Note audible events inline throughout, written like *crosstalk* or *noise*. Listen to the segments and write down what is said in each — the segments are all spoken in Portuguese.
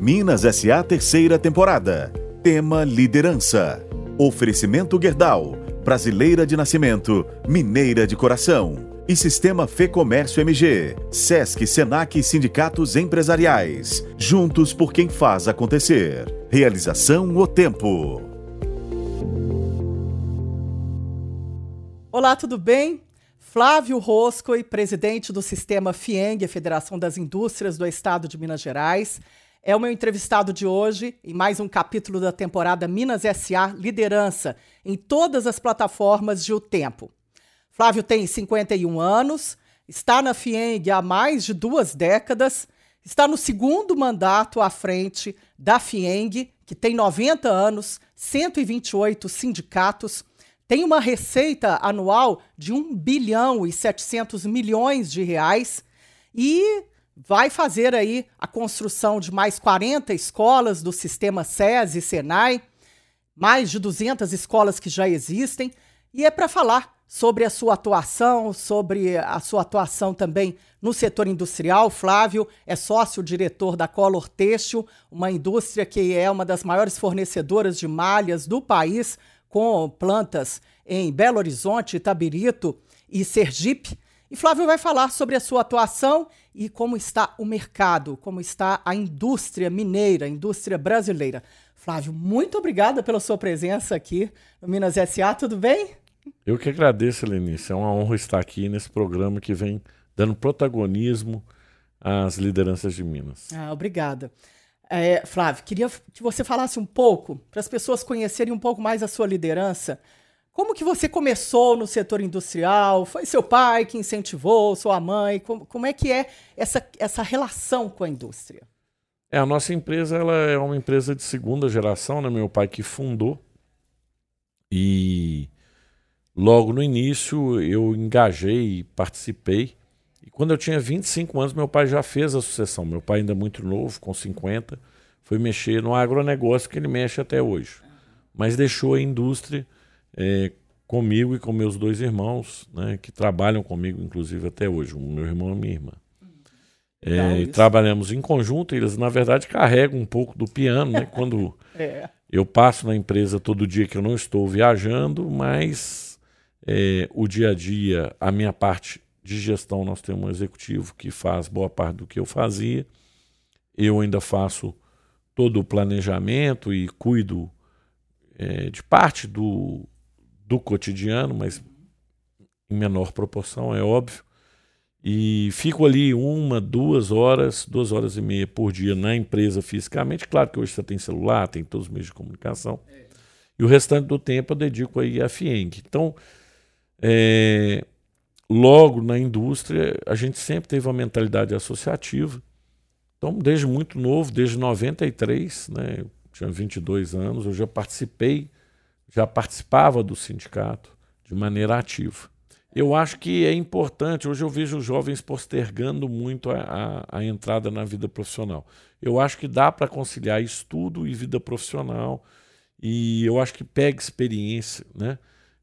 Minas SA terceira temporada. Tema Liderança. Oferecimento Gerdau. Brasileira de nascimento, mineira de coração. E Sistema Fê Comércio MG. Sesc, Senac e Sindicatos Empresariais. Juntos por quem faz acontecer. Realização O Tempo. Olá, tudo bem? Flávio Rosco, presidente do Sistema FIENG, Federação das Indústrias do Estado de Minas Gerais, é o meu entrevistado de hoje em mais um capítulo da temporada Minas SA Liderança, em todas as plataformas de O Tempo. Flávio tem 51 anos, está na FIENG há mais de duas décadas, está no segundo mandato à frente da FIENG, que tem 90 anos, 128 sindicatos, tem uma receita anual de 1 bilhão e 700 milhões de reais e vai fazer aí a construção de mais 40 escolas do sistema SES e SENAI, mais de 200 escolas que já existem, e é para falar sobre a sua atuação, sobre a sua atuação também no setor industrial. Flávio é sócio-diretor da Color Têxtil, uma indústria que é uma das maiores fornecedoras de malhas do país, com plantas em Belo Horizonte, Itabirito e Sergipe. E Flávio vai falar sobre a sua atuação e como está o mercado, como está a indústria mineira, a indústria brasileira. Flávio, muito obrigada pela sua presença aqui no Minas SA, tudo bem? Eu que agradeço, Lenice. É uma honra estar aqui nesse programa que vem dando protagonismo às lideranças de Minas. Ah, obrigada. É, Flávio, queria que você falasse um pouco, para as pessoas conhecerem um pouco mais a sua liderança. Como que você começou no setor industrial? Foi seu pai que incentivou, sua mãe? Como, como é que é essa, essa relação com a indústria? É, a nossa empresa ela é uma empresa de segunda geração, né? Meu pai que fundou. E logo no início eu engajei e participei e quando eu tinha 25 anos, meu pai já fez a sucessão. Meu pai ainda muito novo, com 50, foi mexer no agronegócio que ele mexe até hoje. Mas deixou a indústria é, comigo e com meus dois irmãos, né, que trabalham comigo, inclusive, até hoje. O meu irmão e minha irmã. É, trabalhamos em conjunto, eles na verdade carregam um pouco do piano, né? *laughs* Quando é. eu passo na empresa todo dia que eu não estou viajando, mas é, o dia a dia, a minha parte de gestão, nós temos um executivo que faz boa parte do que eu fazia. Eu ainda faço todo o planejamento e cuido é, de parte do, do cotidiano, mas em menor proporção, é óbvio. E fico ali uma, duas horas, duas horas e meia por dia na empresa fisicamente. Claro que hoje você tem celular, tem todos os meios de comunicação. E o restante do tempo eu dedico aí à FIENG. Então, é, logo na indústria, a gente sempre teve uma mentalidade associativa. Então, desde muito novo, desde 93, né, tinha 22 anos, eu já participei, já participava do sindicato de maneira ativa. Eu acho que é importante, hoje eu vejo os jovens postergando muito a, a, a entrada na vida profissional. Eu acho que dá para conciliar estudo e vida profissional, e eu acho que pega experiência, né?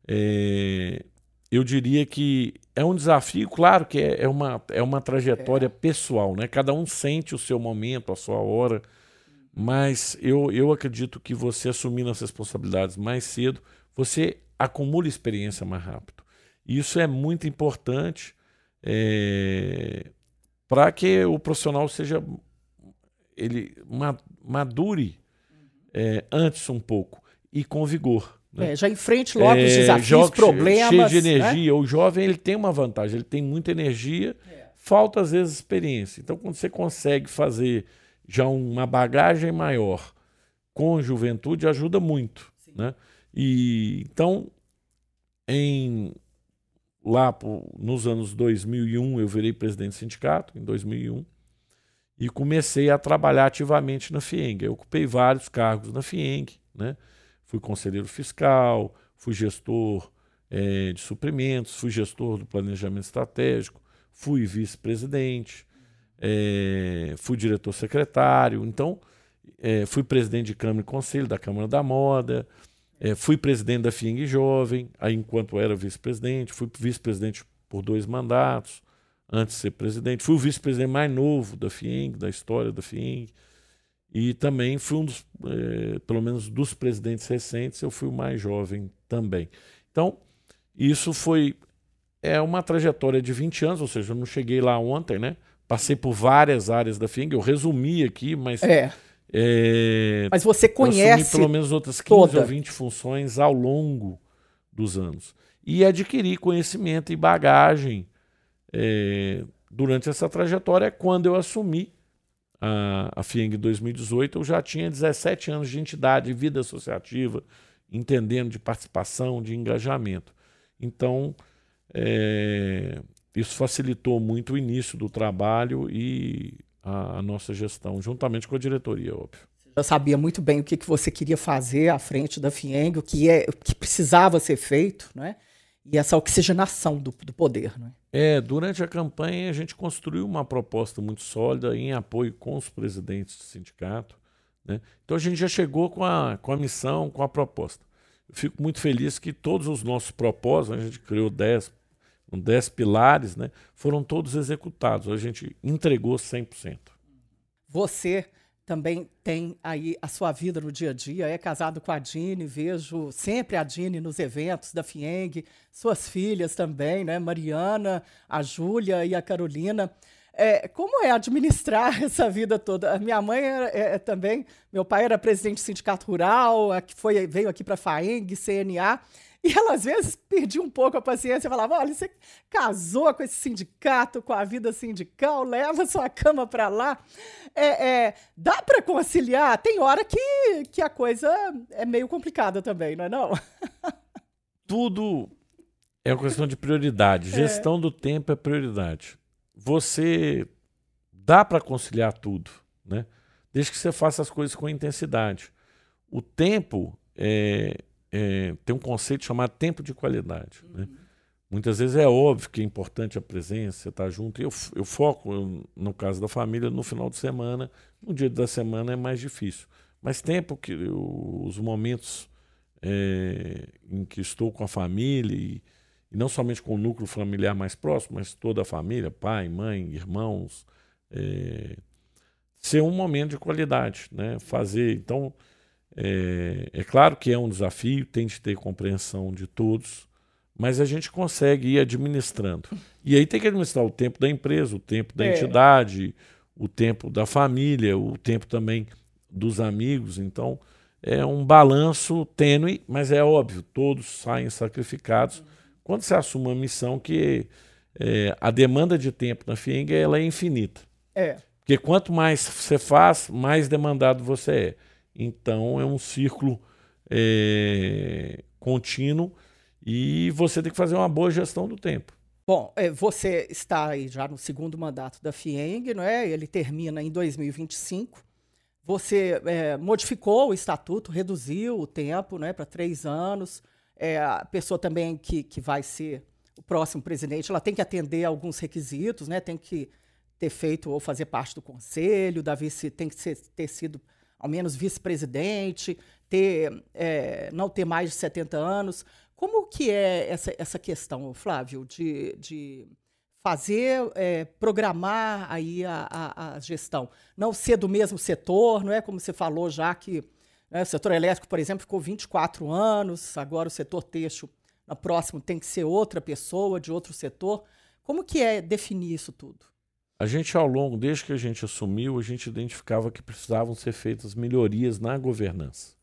É, eu diria que é um desafio, claro que é, é uma, é uma trajetória é. pessoal, né? Cada um sente o seu momento, a sua hora, mas eu, eu acredito que você assumindo as responsabilidades mais cedo, você acumula experiência mais rápido. E isso é muito importante é, para que o profissional seja ele madure é, antes um pouco e com vigor. Né? É, já enfrente logo é, os desafios, problemas. Cheio de energia. Né? O jovem ele tem uma vantagem, ele tem muita energia, é. falta às vezes experiência. Então, quando você consegue fazer já uma bagagem maior com juventude, ajuda muito. Né? E, então, em, lá nos anos 2001, eu virei presidente do sindicato, em 2001, e comecei a trabalhar ativamente na FIENG. Eu ocupei vários cargos na FIENG, né? fui conselheiro fiscal, fui gestor é, de suprimentos, fui gestor do planejamento estratégico, fui vice-presidente, é, fui diretor secretário, então é, fui presidente de Câmara e Conselho da Câmara da Moda, é, fui presidente da FIENG Jovem, aí enquanto era vice-presidente, fui vice-presidente por dois mandatos, antes de ser presidente, fui o vice-presidente mais novo da FIENG, da história da FIENG, E também fui um dos, é, pelo menos dos presidentes recentes, eu fui o mais jovem também. Então, isso foi é uma trajetória de 20 anos, ou seja, eu não cheguei lá ontem, né? Passei por várias áreas da FIENG, eu resumi aqui, mas. É. é mas você conhece. pelo menos outras 15 toda. ou 20 funções ao longo dos anos. E adquiri conhecimento e bagagem é, durante essa trajetória. Quando eu assumi a, a FIENG em 2018, eu já tinha 17 anos de entidade, de vida associativa, entendendo de participação, de engajamento. Então, é, isso facilitou muito o início do trabalho e a, a, nossa gestão, juntamente com a diretoria, óbvio. Eu sabia muito bem o que, que você queria fazer à frente da FIENG, o que, é, o que precisava ser feito, né? e essa oxigenação do, do poder. Né? É, durante a campanha a gente construiu uma proposta muito sólida em apoio com os presidentes do sindicato. Né? Então a gente já chegou com a, com a missão, com a proposta. Eu fico muito feliz que todos os nossos propósitos, a gente criou 10 dez pilares, né, foram todos executados. A gente entregou 100%. Você também tem aí a sua vida no dia a dia, é casado com a Dini, vejo sempre a Dini nos eventos da FIENG, suas filhas também, né? Mariana, a Júlia e a Carolina. É, como é administrar *laughs* essa vida toda? A minha mãe era, é, é, também, meu pai era presidente do sindicato rural, foi, veio aqui para a FAENG, CNA, e ela, às vezes, perdia um pouco a paciência e falava: olha, você casou com esse sindicato, com a vida sindical, leva sua cama para lá. É, é, dá para conciliar? Tem hora que, que a coisa é meio complicada também, não é? Não? *laughs* Tudo é uma questão de prioridade. É. Gestão do tempo é prioridade. Você dá para conciliar tudo, né? Desde que você faça as coisas com intensidade. O tempo é, é, tem um conceito chamado tempo de qualidade. Né? Uhum. Né? Muitas vezes é óbvio que é importante a presença, você estar tá junto. Eu, eu foco, eu, no caso da família, no final de semana. No dia da semana é mais difícil. Mas tempo que eu, os momentos é, em que estou com a família, e, e, não somente com o núcleo familiar mais próximo, mas toda a família, pai, mãe, irmãos, é, ser um momento de qualidade. Né? Fazer. Então é, é claro que é um desafio, tem de ter compreensão de todos, mas a gente consegue ir administrando. E aí tem que administrar o tempo da empresa, o tempo da é. entidade, o tempo da família, o tempo também dos amigos. Então é um balanço tênue, mas é óbvio, todos saem sacrificados quando você assume uma missão que é, a demanda de tempo na FIENG ela é infinita. É. Porque quanto mais você faz, mais demandado você é. Então é um círculo é, contínuo e você tem que fazer uma boa gestão do tempo. Bom, é, você está aí já no segundo mandato da FIENG, não é? ele termina em 2025. Você é, modificou o estatuto, reduziu o tempo né, para três anos. É, a pessoa também que, que vai ser o próximo presidente, ela tem que atender alguns requisitos, né? tem que ter feito ou fazer parte do conselho, da vice, tem que ser, ter sido ao menos vice-presidente, ter, é, não ter mais de 70 anos. Como que é essa, essa questão, Flávio, de, de fazer, é, programar aí a, a, a, gestão? Não ser do mesmo setor, não é como você falou já que né, o setor elétrico, por exemplo, ficou 24 anos, agora o setor têxtil, no próximo tem que ser outra pessoa de outro setor. Como que é definir isso tudo? A gente, ao longo, desde que a gente assumiu, a gente identificava que precisavam ser feitas melhorias na governança.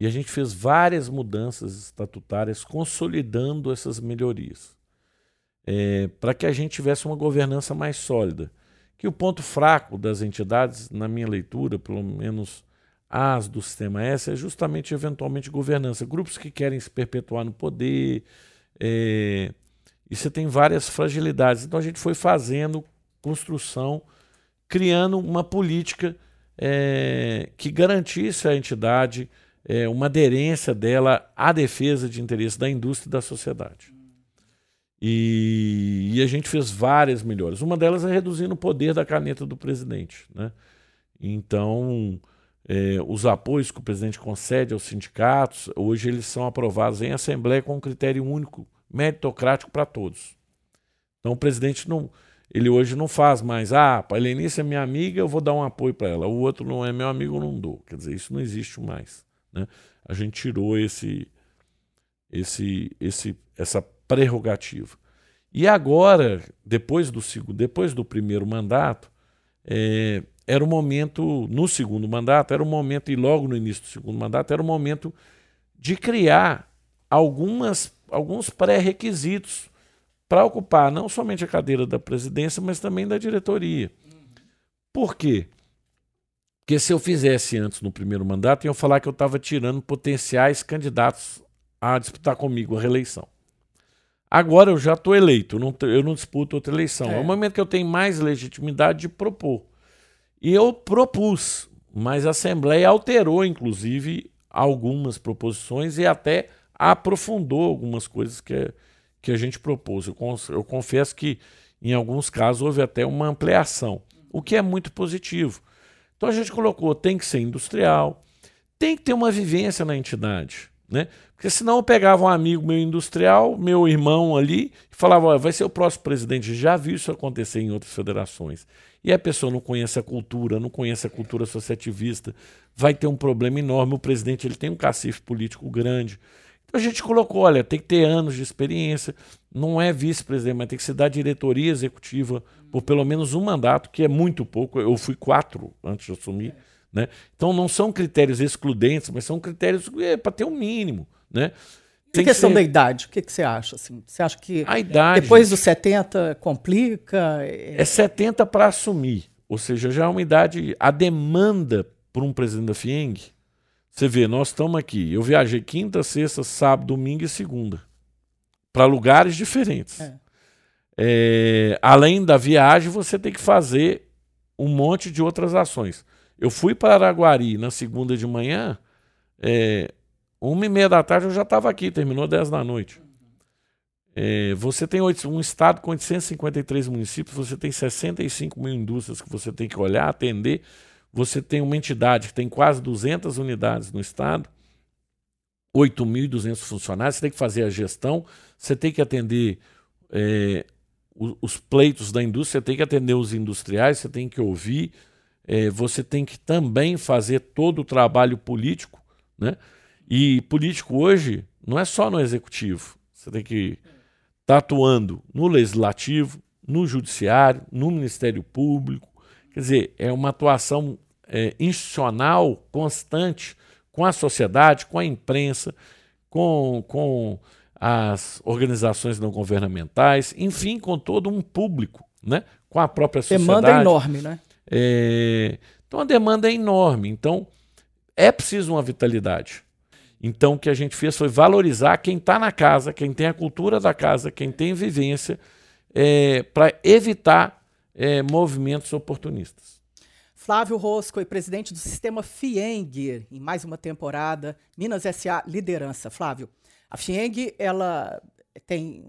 E a gente fez várias mudanças estatutárias consolidando essas melhorias. É, para que a gente tivesse uma governança mais sólida. Que o ponto fraco das entidades, na minha leitura, pelo menos as do sistema S, é justamente, eventualmente, governança. Grupos que querem se perpetuar no poder. É, e você tem várias fragilidades. Então a gente foi fazendo construção, criando uma política é, que garantisse à entidade é, uma aderência dela à defesa de interesses da indústria e da sociedade. E, e, a gente fez várias melhores. Uma delas é reduzindo o poder da caneta do presidente. Né? Então, é, os apoios que o presidente concede aos sindicatos, hoje eles são aprovados em assembleia com um critério único, meritocrático para todos. Então, o presidente não Ele hoje não faz mais, ah, a Helenice é minha amiga, eu vou dar um apoio para ela. O outro não é meu amigo, não dou. Quer dizer, isso não existe mais. Né? A gente tirou esse, esse, esse, essa prerrogativa. E agora, depois do, depois do primeiro mandato, é, era o momento, no segundo mandato, era o momento, e logo no início do segundo mandato, era o momento de criar algumas, alguns pré-requisitos para ocupar não somente a cadeira da presidência, mas também da diretoria. Por quê? Porque se eu fizesse antes no primeiro mandato, iam falar que eu estava tirando potenciais candidatos a disputar comigo a reeleição. Agora eu já estou eleito, eu não, eu não disputo outra eleição. É. é o momento que eu tenho mais legitimidade de propor. E eu propus, mas a Assembleia alterou, inclusive, algumas proposições e até aprofundou algumas coisas que, que a gente propôs. Eu, eu confesso que, em alguns casos, houve até uma ampliação, o que é muito positivo. Então a gente colocou, tem que ser industrial, tem que ter uma vivência na entidade. Né? Porque senão eu pegava um amigo meu industrial, meu irmão ali, e falava: vai ser o próximo presidente. Já vi isso acontecer em outras federações. E a pessoa não conhece a cultura, não conhece a cultura associativista, vai ter um problema enorme. O presidente ele tem um cacife político grande. Então a gente colocou: olha, tem que ter anos de experiência, não é vice-presidente, mas tem que se dar diretoria executiva por pelo menos um mandato, que é muito pouco. Eu fui quatro antes de assumir. Né? Então não são critérios excludentes, mas são critérios é, para ter um mínimo. Né? Tem questão que ser... da idade, o que, que você acha? Assim? Você acha que a idade, depois dos 70 complica? É 70 para assumir. Ou seja, já é uma idade. A demanda por um presidente da FIENG. Você vê, nós estamos aqui. Eu viajei quinta, sexta, sábado, domingo e segunda. Para lugares diferentes. É. É, além da viagem, você tem que fazer um monte de outras ações. Eu fui para Araguari na segunda de manhã, é, uma e meia da tarde eu já estava aqui, terminou dez da noite. É, você tem um estado com 853 municípios, você tem 65 mil indústrias que você tem que olhar, atender. Você tem uma entidade que tem quase 200 unidades no estado, 8.200 funcionários, você tem que fazer a gestão, você tem que atender é, os, os pleitos da indústria, você tem que atender os industriais, você tem que ouvir, é, você tem que também fazer todo o trabalho político, né? E político hoje não é só no executivo. Você tem que estar tá atuando no legislativo, no judiciário, no Ministério Público. Quer dizer, é uma atuação é, institucional constante com a sociedade, com a imprensa, com, com as organizações não governamentais, enfim, com todo um público, né? com a própria sociedade. Demanda enorme, né? É, então a demanda é enorme. Então é preciso uma vitalidade. Então o que a gente fez foi valorizar quem está na casa, quem tem a cultura da casa, quem tem vivência, é, para evitar é, movimentos oportunistas. Flávio Rosco, presidente do sistema FIENG, em mais uma temporada, Minas SA Liderança. Flávio, a FIENG ela tem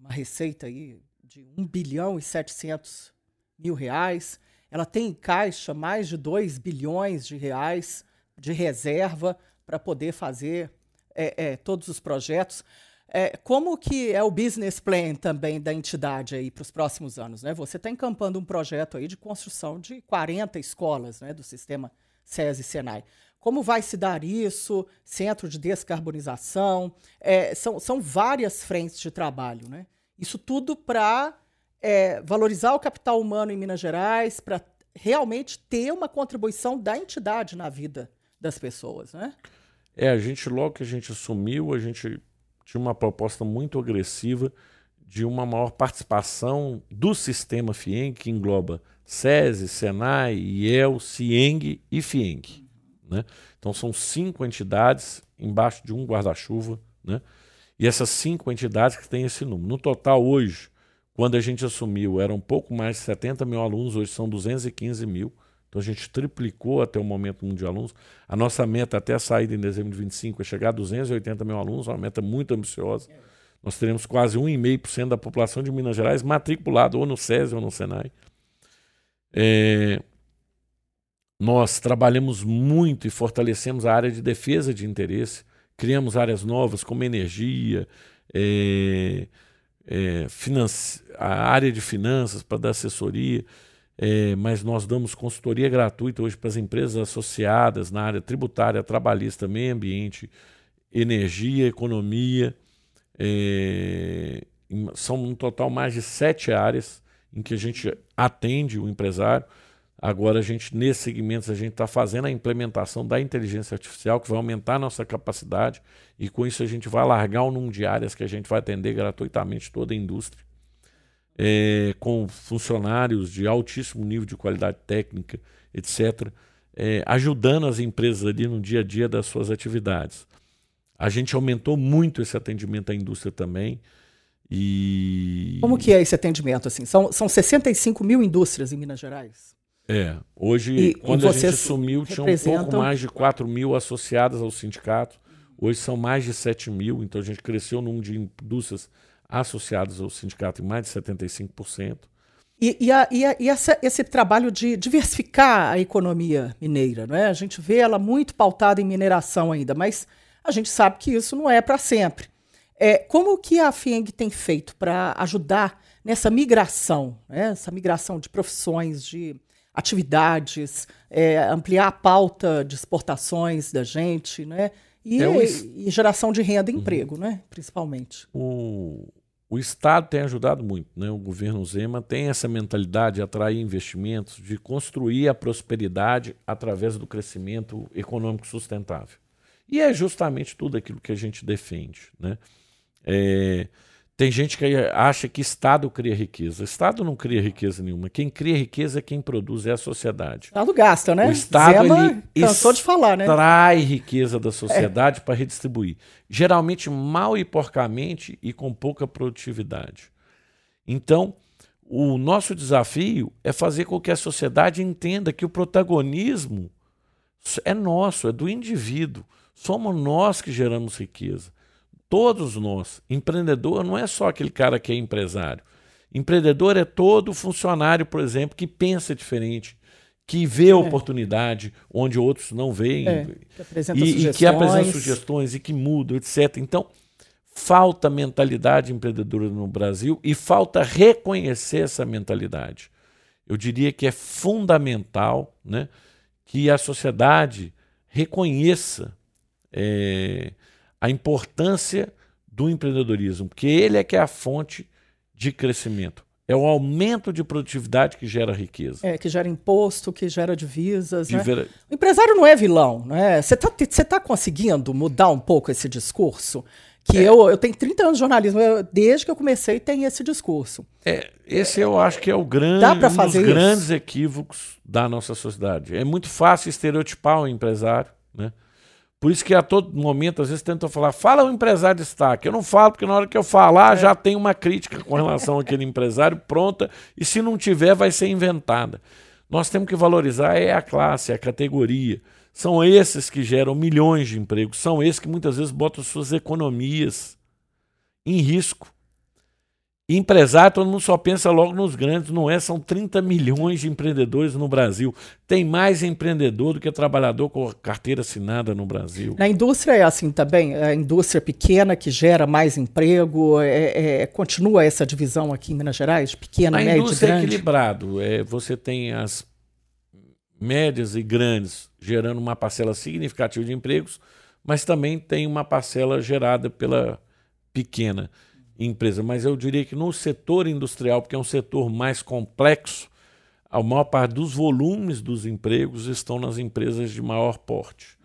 uma receita aí de 1 bilhão e 700 mil reais. Ela tem em caixa mais de 2 bilhões de reais de reserva para poder fazer é, é, todos os projetos. É, como que é o business plan também da entidade aí para os próximos anos? Né? Você está encampando um projeto aí de construção de 40 escolas né, do sistema SESI Senai. Como vai se dar isso? Centro de descarbonização? É, são, são várias frentes de trabalho. Né? Isso tudo para é, valorizar o capital humano em Minas Gerais, para realmente ter uma contribuição da entidade na vida das pessoas, né? É, a gente, logo que a gente assumiu, a gente tinha uma proposta muito agressiva de uma maior participação do sistema FIENG, que engloba SESI, SENAI, IEL, CIENG e FIENG. Né? Então são cinco entidades embaixo de um guarda-chuva, né? e essas cinco entidades que têm esse número. No total, hoje, quando a gente assumiu, eram um pouco mais de 70 mil alunos, hoje são 215 mil. Então a gente triplicou até o momento de alunos. A nossa meta até a saída em dezembro de 25 é chegar a 280 mil alunos, uma meta muito ambiciosa. Nós teremos quase 1,5% da população de Minas Gerais matriculada ou no SESI ou no SENAI. É... Nós trabalhamos muito e fortalecemos a área de defesa de interesse. Criamos áreas novas como energia, é é, a área de finanças, para dar assessoria, é, mas nós damos consultoria gratuita hoje para as empresas associadas na área tributária, trabalhista, meio ambiente, energia, economia. É, são um total mais de sete áreas em que a gente atende o empresário. Agora, a gente, nesses segmentos, a gente está fazendo a implementação da inteligência artificial, que vai aumentar a nossa capacidade, e com isso a gente vai alargar o número de áreas que a gente vai atender gratuitamente toda a indústria, é, com funcionários de altíssimo nível de qualidade técnica, etc., é, ajudando as empresas ali no dia a dia das suas atividades. A gente aumentou muito esse atendimento à indústria também. E... Como que é esse atendimento? Assim? São, são 65 mil indústrias em Minas Gerais? É, hoje, e, quando e a gente assumiu, tinha um pouco mais de 4 mil associadas ao sindicato. Hoje são mais de 7 mil, então a gente cresceu o número de indústrias associadas ao sindicato em mais de 75%. E, e, a, e, a, e essa, esse trabalho de diversificar a economia mineira, não é? A gente vê ela muito pautada em mineração ainda, mas a gente sabe que isso não é para sempre. É, como que a FIENG tem feito para ajudar nessa migração, né? essa migração de profissões, de atividades, é, ampliar a pauta de exportações da gente, né? E, é o... e geração de renda e uhum. emprego, né? Principalmente. O, o Estado tem ajudado muito, né? O governo Zema tem essa mentalidade de atrair investimentos, de construir a prosperidade através do crescimento econômico sustentável. E é justamente tudo aquilo que a gente defende, né? É, tem gente que acha que Estado cria riqueza. Estado não cria riqueza nenhuma. Quem cria riqueza é quem produz, é a sociedade. O Estado gasta, né? O Estado Zema ele cansou de falar, né? Trai riqueza da sociedade é. para redistribuir. Geralmente mal e porcamente e com pouca produtividade. Então, o nosso desafio é fazer com que a sociedade entenda que o protagonismo é nosso, é do indivíduo. Somos nós que geramos riqueza. Todos nós. Empreendedor não é só aquele cara que é empresário. Empreendedor é todo funcionário, por exemplo, que pensa diferente, que vê é. oportunidade onde outros não veem é, que e, e, que apresenta sugestões e que muda, etc. Então, falta mentalidade empreendedora no Brasil e falta reconhecer essa mentalidade. Eu diria que é fundamental né, que a sociedade reconheça é, a importância do empreendedorismo, porque ele é que é a fonte de crescimento. É o aumento de produtividade que gera riqueza. É, que gera imposto, que gera divisas. Né? ver... O empresário não é vilão. Né? Você está tá conseguindo mudar um pouco esse discurso? Que é. eu, eu tenho 30 anos de jornalismo, eu, desde que eu comecei tem esse discurso. É, esse eu acho que é o grande, um dos isso? grandes equívocos da nossa sociedade. É muito fácil estereotipar o empresário, né? Por isso que a todo momento, às vezes, tentam falar, fala o empresário de destaque. Eu não falo, porque na hora que eu falar, é. já tem uma crítica com relação àquele empresário pronta, e se não tiver, vai ser inventada. Nós temos que valorizar é a classe, é a categoria. São esses que geram milhões de empregos, são esses que muitas vezes botam suas economias em risco. Empresário, todo mundo só pensa logo nos grandes, não é? São 30 milhões de empreendedores no Brasil. Tem mais empreendedor do que trabalhador com carteira assinada no Brasil. Na indústria é assim também, a indústria pequena que gera mais emprego, é, é, continua essa divisão aqui em Minas Gerais, pequena, a média, indústria grande? é equilibrado. É, você tem as médias e grandes gerando uma parcela significativa de empregos, mas também tem uma parcela gerada pela pequena empresa, mas eu diria que no setor industrial, porque é um setor mais complexo, a maior parte dos volumes dos empregos estão nas empresas de maior porte.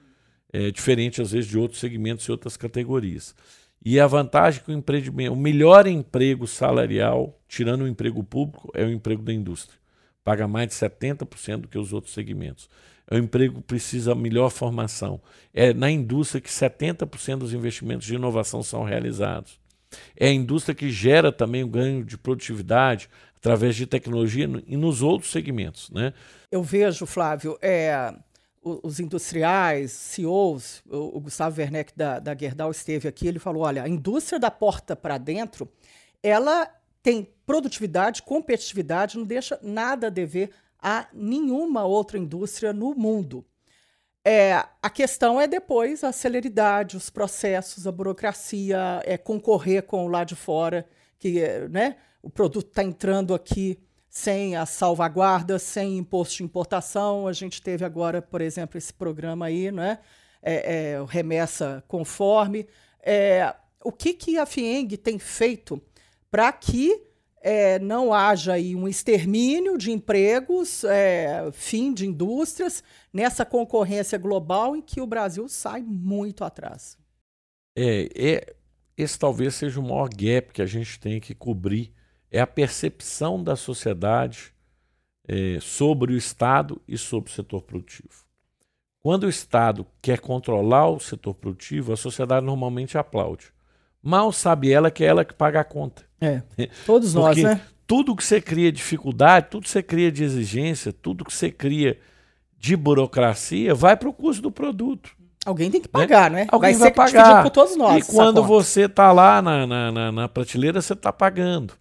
É diferente, às vezes, de outros segmentos e outras categorias. E a vantagem que o empreendimento, o melhor emprego salarial, tirando o emprego público, é o emprego da indústria. Paga mais de 70% do que os outros segmentos. É o emprego que precisa melhor formação. É na indústria que 70% dos investimentos de inovação são realizados. É a indústria que gera também o ganho de produtividade através de tecnologia e nos outros segmentos. Né? Eu vejo, Flávio, é, os industriais, CEOs, o, Gustavo Werneck da, da Gerdau esteve aqui, ele falou, olha, a indústria da porta para dentro, ela tem produtividade, competitividade, não deixa nada a dever a nenhuma outra indústria no mundo. É, a questão é depois a celeridade, os processos, a burocracia, é concorrer com o lá de fora, que né, o produto está entrando aqui sem as salvaguardas, sem imposto de importação. A gente teve agora, por exemplo, esse programa aí, né? É, é, remessa conforme. É, o que, que a FIENG tem feito para que é, não haja aí um extermínio de empregos, é, fim de indústrias, nessa concorrência global em que o Brasil sai muito atrás. É, é, esse talvez seja o maior gap que a gente tem que cobrir, é a percepção da sociedade é, sobre o Estado e sobre o setor produtivo. Quando o Estado quer controlar o setor produtivo, a sociedade normalmente aplaude. Mal sabe ela que é ela que paga a conta. É, *laughs* todos nós, né? Tudo que você cria dificuldade, tudo que você cria de exigência, tudo que você cria de burocracia, vai para o custo do produto. Alguém tem que pagar, né? né? Alguém vai, vai pagar. por todos nós. E quando conta. você está lá na, na, na, na prateleira, você está pagando.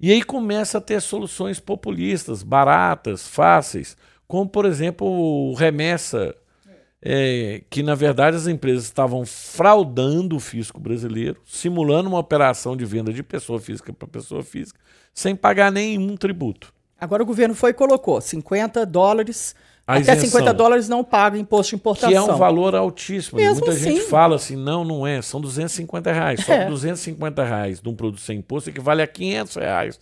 E aí começa a ter soluções populistas, baratas, fáceis, como por exemplo o remessa é, que na verdade as empresas estavam fraudando o fisco brasileiro, simulando uma operação de venda de pessoa física para pessoa física, sem pagar nenhum tributo. Agora o governo foi e colocou 50 dólares. A até isenção, 50 dólares não paga imposto de importação. Que é um valor altíssimo. Mesmo Muita assim. gente fala assim, não, não é, são 250 reais. Só é. 250 reais de um produto sem imposto equivale a 500 reais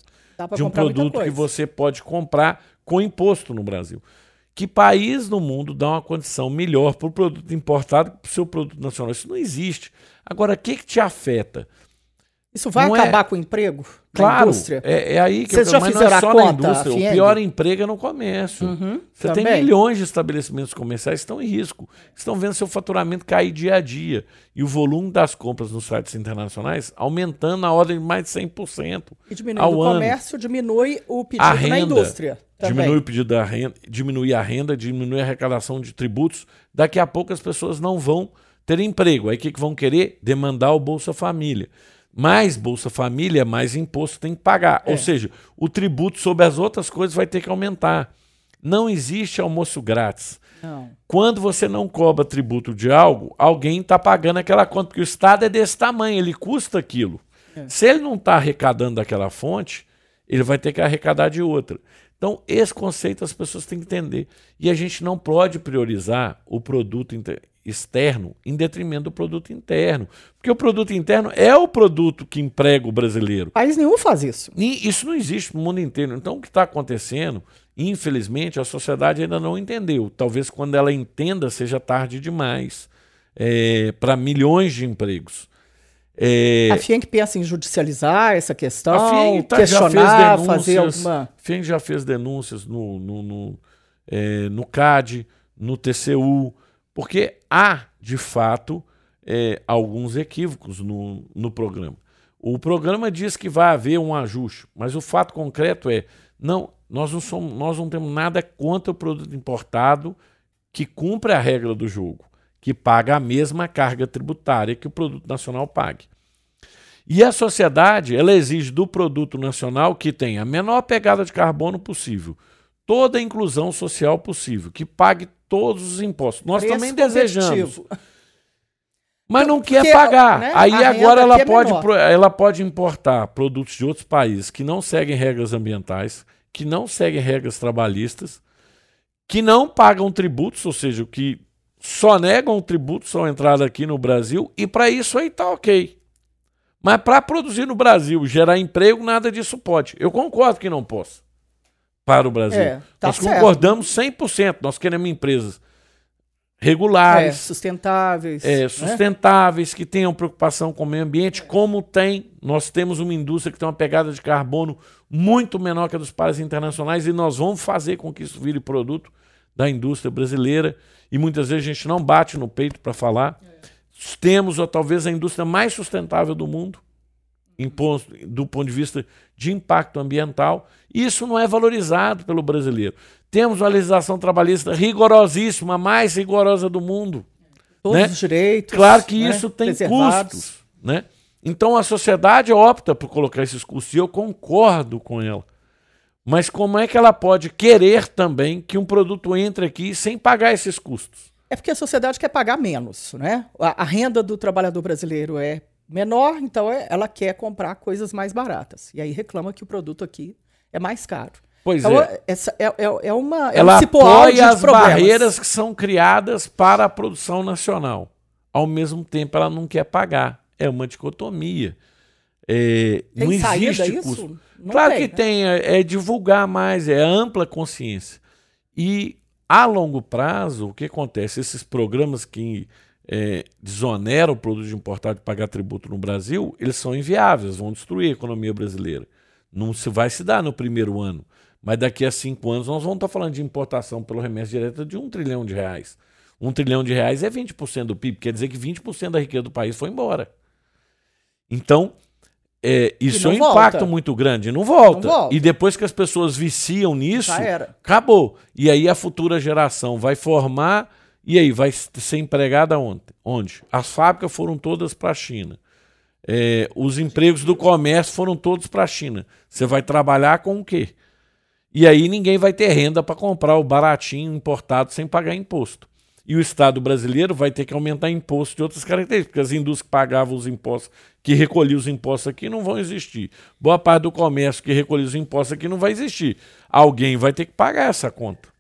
de um produto que você pode comprar com imposto no Brasil. Que país no mundo dá uma condição melhor para o produto importado que para o seu produto nacional? Isso não existe. Agora, o que, que te afeta? Isso vai não é acabar é... com o emprego claro, indústria? É, é aí que Vocês eu já mas não é só na indústria. O pior emprego é no comércio. Uhum, Você também. tem milhões de estabelecimentos comerciais que estão em risco. Estão vendo seu faturamento cair dia a dia. E o volume das compras nos sites internacionais aumentando na ordem de mais de 100%. E diminuindo o comércio, diminui o pedido a renda, na indústria. Também. Diminui o pedido da renda, diminui a renda, diminui a arrecadação de tributos. Daqui a pouco as pessoas não vão ter emprego. Aí o que, que vão querer? Demandar o Bolsa Família. Mais Bolsa Família, mais imposto tem que pagar. É. Ou seja, o tributo sobre as outras coisas vai ter que aumentar. Não existe almoço grátis. Não. Quando você não cobra tributo de algo, alguém está pagando aquela conta, porque o Estado é desse tamanho, ele custa aquilo. É. Se ele não está arrecadando daquela fonte, ele vai ter que arrecadar de outra. Então, esse conceito as pessoas têm que entender. E a gente não pode priorizar o produto externo em detrimento do produto interno. Porque o produto interno é o produto que emprega o brasileiro. País nenhum faz isso. E isso não existe no mundo inteiro. Então, o que está acontecendo, infelizmente, a sociedade ainda não entendeu. Talvez quando ela entenda, seja tarde demais é, para milhões de empregos. É... A FIENG pensa em judicializar essa questão, a tá, questionar, fazer alguma... A FIENG já fez denúncias no, no, no, é, no CAD, no TCU, porque há, de fato, é, alguns equívocos no, no programa. O programa diz que vai haver um ajuste, mas o fato concreto é, não, nós não, somos, nós não temos nada contra o produto importado que cumpre a regra do jogo que paga a mesma carga tributária que o produto nacional pague. E a sociedade, ela exige do produto nacional que tenha a menor pegada de carbono possível, toda a inclusão social possível, que pague todos os impostos. Nós Preço também desejamos. *laughs* Mas não Porque, quer pagar. Né, Aí agora ela é pode, ela pode importar produtos de outros países que não seguem regras ambientais, que não seguem regras trabalhistas, que não pagam tributos, ou seja, que só negam o tributo, sua entrada aqui no Brasil, e para isso aí tá ok. Mas para produzir no Brasil, gerar emprego, nada disso pode. Eu concordo que não possa para o Brasil. É, tá nós certo. concordamos 100%. Nós queremos empresas regulares, é, sustentáveis, é, né? sustentáveis, né? que tenham preocupação com o meio ambiente, como tem. Nós temos uma indústria que tem uma pegada de carbono muito menor que a dos países internacionais e nós vamos fazer com que isso vire produto da indústria brasileira e muitas vezes a gente não bate no peito para falar. É. Temos ou talvez a indústria mais sustentável do mundo, do ponto de vista de impacto ambiental. Isso não é valorizado pelo brasileiro. Temos uma legislação trabalhista rigorosíssima, a mais rigorosa do mundo. Todos né? os direitos. Claro que né? isso tem custos. Né? Então a sociedade opta por colocar esses custos, e eu concordo com ela. Mas como é que ela pode querer também que um produto entre aqui sem pagar esses custos? É porque a sociedade quer pagar menos, né? A, a renda do trabalhador brasileiro é menor, então é, ela quer comprar coisas mais baratas. E aí reclama que o produto aqui é mais caro. Pois então, é. Essa é, é, é uma. É Ela um apoia as problemas. barreiras que são criadas para a produção nacional. Ao mesmo tempo, ela não quer pagar. É uma dicotomia. É, Tem não existe custo. Não claro tem, que né? tem, é, é divulgar mais, é ampla consciência. E a longo prazo, o que acontece? Esses programas que é, desoneram o produto importado de pagar tributo no Brasil, eles são inviáveis, vão destruir a economia brasileira. Não se vai se dar no primeiro ano. Mas daqui a cinco anos nós vamos estar falando de importação pelo remessa direta de um trilhão de reais. Um trilhão de reais é 20% do PIB, quer dizer que 20% da riqueza do país foi embora. Então, é, isso é um impacto volta. muito grande. Não volta. Não volta. E depois que as pessoas viciam nisso, acabou. E aí a futura geração vai formar e aí vai ser empregada onde? Onde? As fábricas foram todas para a China. É, os empregos do comércio foram todos para a China. Você vai trabalhar com o quê? E aí ninguém vai ter renda para comprar o baratinho importado sem pagar imposto. E o Estado brasileiro vai ter que aumentar imposto de outras características, porque as indústrias que pagavam os impostos, que recolhiam os impostos aqui, não vão existir. Boa parte do comércio que recolhia os impostos aqui não vai existir. Alguém vai ter que pagar essa conta.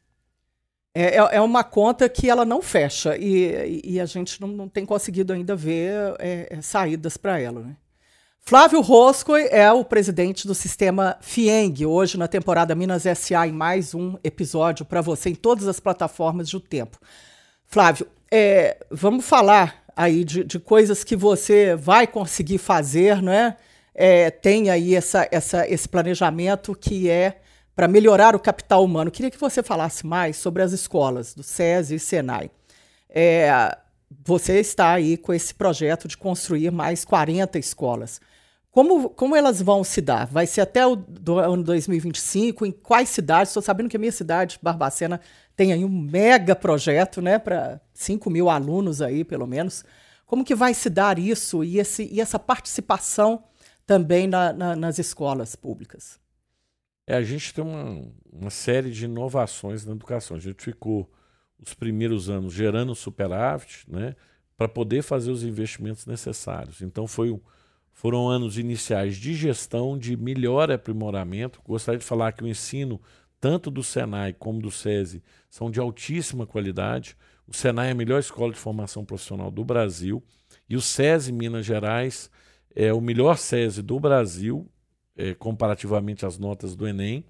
É, é- é uma conta que ela não fecha e, e a gente não, não tem conseguido ainda ver é, é, saídas para ela. Né? Flávio Rosco é o presidente do sistema FIENG, hoje na temporada Minas SA, em mais um episódio para você em todas as plataformas do tempo. Flávio, é, vamos falar aí de, de coisas que você vai conseguir fazer, não é? É, tem aí essa, essa, esse planejamento que é para melhorar o capital humano. Queria que você falasse mais sobre as escolas do SESI e SENAI. É, você está aí com esse projeto de construir mais 40 escolas. Como, como elas vão se dar? Vai ser até o do ano 2025? Em quais cidades? Estou sabendo que a minha cidade, Barbacena, tem aí um mega projeto, né, para 5 mil alunos aí, pelo menos. Como que vai se dar isso e, esse, e essa participação também na- na- nas escolas públicas? É, a gente tem uma, uma série de inovações na educação. A gente ficou os primeiros anos gerando superávit, né, para poder fazer os investimentos necessários. Então foi foram anos iniciais de gestão, de melhor aprimoramento. Gostaria de falar que o ensino tanto do Senai como do SESI são de altíssima qualidade. O Senai é a melhor escola de formação profissional do Brasil e o SESI Minas Gerais é o melhor SESI do Brasil eh, comparativamente às notas do Enem.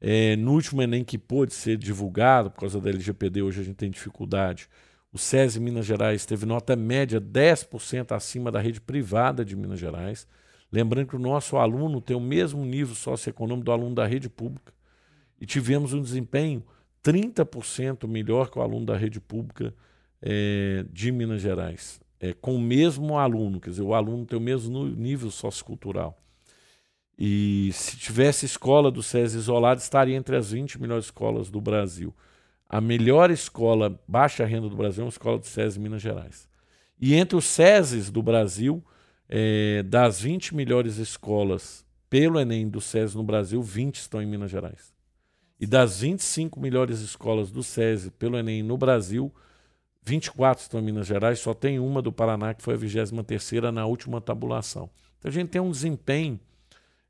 Eh, no último Enem que pôde ser divulgado, por causa da LGPD, hoje a gente tem dificuldade. O SESI Minas Gerais teve nota média 10% acima da rede privada de Minas Gerais. Lembrando que o nosso aluno tem o mesmo nível socioeconômico do aluno da rede pública. E tivemos um desempenho 30% melhor que o aluno da rede pública eh, de Minas Gerais. Eh, com o mesmo aluno, quer dizer, o aluno tem o mesmo nível sociocultural. E se tivesse escola do SESI isolada, estaria entre as 20 melhores escolas do Brasil. A melhor escola baixa renda do Brasil é uma escola do SESI Minas Gerais. E entre os SESIs do Brasil, eh, das 20 melhores escolas pelo Enem do SESI no Brasil, 20 estão em Minas Gerais. E das 25 melhores escolas do SESI pelo Enem no Brasil, 24 estão em Minas Gerais, só tem uma do Paraná, que foi a 23ª na última tabulação. Então a gente tem um desempenho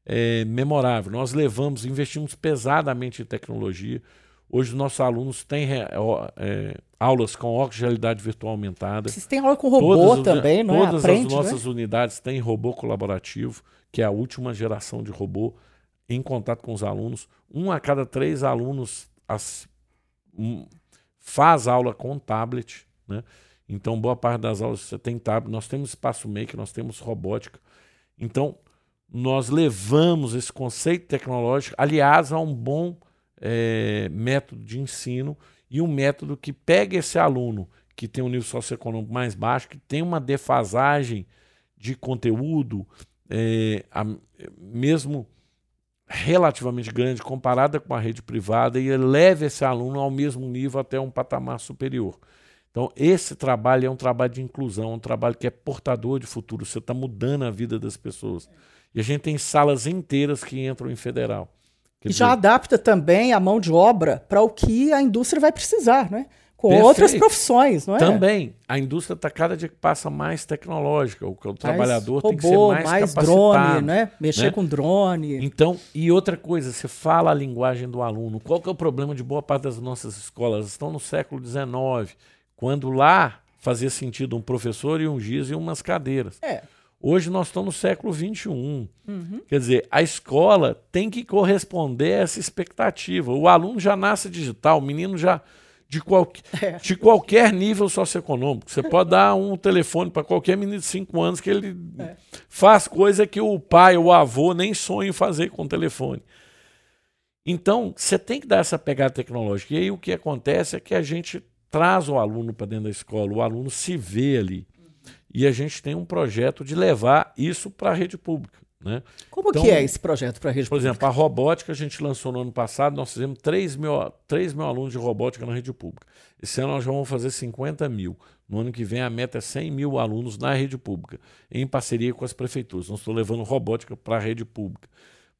é, memorável. Nós levamos, investimos pesadamente em tecnologia. Hoje os nossos alunos têm ó, é, aulas com óculos de realidade virtual aumentada. Vocês têm aula com robô Todas as- também, não é? Todas Aprende, as é? nossas unidades têm robô colaborativo, que é a última geração de robô em contato com os alunos. Um a cada três alunos as- um, faz aula com tablet, né? Então, boa parte das aulas você tem tablet. Nós temos espaço maker, nós temos robótica. Então, nós levamos esse conceito tecnológico, aliás, a um bom eh, método de ensino e um método que pega esse aluno que tem um nível socioeconômico mais baixo, que tem uma defasagem de conteúdo, eh, a- mesmo relativamente grande comparada com a rede privada, e eleva esse aluno ao mesmo nível até um patamar superior. Então, esse trabalho é um trabalho de inclusão, um trabalho que é portador de futuro. Você está mudando a vida das pessoas. E a gente tem salas inteiras que entram em federal. Quer E já dizer, adapta também a mão de obra para o que a indústria vai precisar, né? Com Perfeito. outras profissões, não é? Também. A indústria está cada dia que passa mais tecnológica. O, mais trabalhador robô, tem que ser mais, mais drone, né? Mexer né? com drone. Então, e outra coisa, você fala a linguagem do aluno. Qual que é o problema de boa parte das nossas escolas? Estão no século XIX, quando lá fazia sentido um professor e um giz e umas cadeiras. É. Hoje nós estamos no século XXI. Uhum. Quer dizer, a escola tem que corresponder a essa expectativa. O aluno já nasce digital, o menino já de, qual, *laughs* é. de qualquer nível socioeconômico. Você pode dar um telefone para qualquer menino de 5 anos que ele é. faz coisa que o pai ou o avô nem sonha em fazer com o telefone. Então, você tem que dar essa pegada tecnológica. E aí o que acontece é que a gente traz o aluno para dentro da escola, o aluno se vê ali. E a gente tem um projeto de levar isso para a rede pública. Né? Como então, que é esse projeto para a rede Por pública? exemplo, a robótica a gente lançou no ano passado, nós fizemos 3 mil, 3 mil alunos de robótica na rede pública. Esse ano nós vamos fazer 50 mil. No ano que vem a meta é 100 mil alunos na rede pública, em parceria com as prefeituras. Nós estamos levando robótica para a rede pública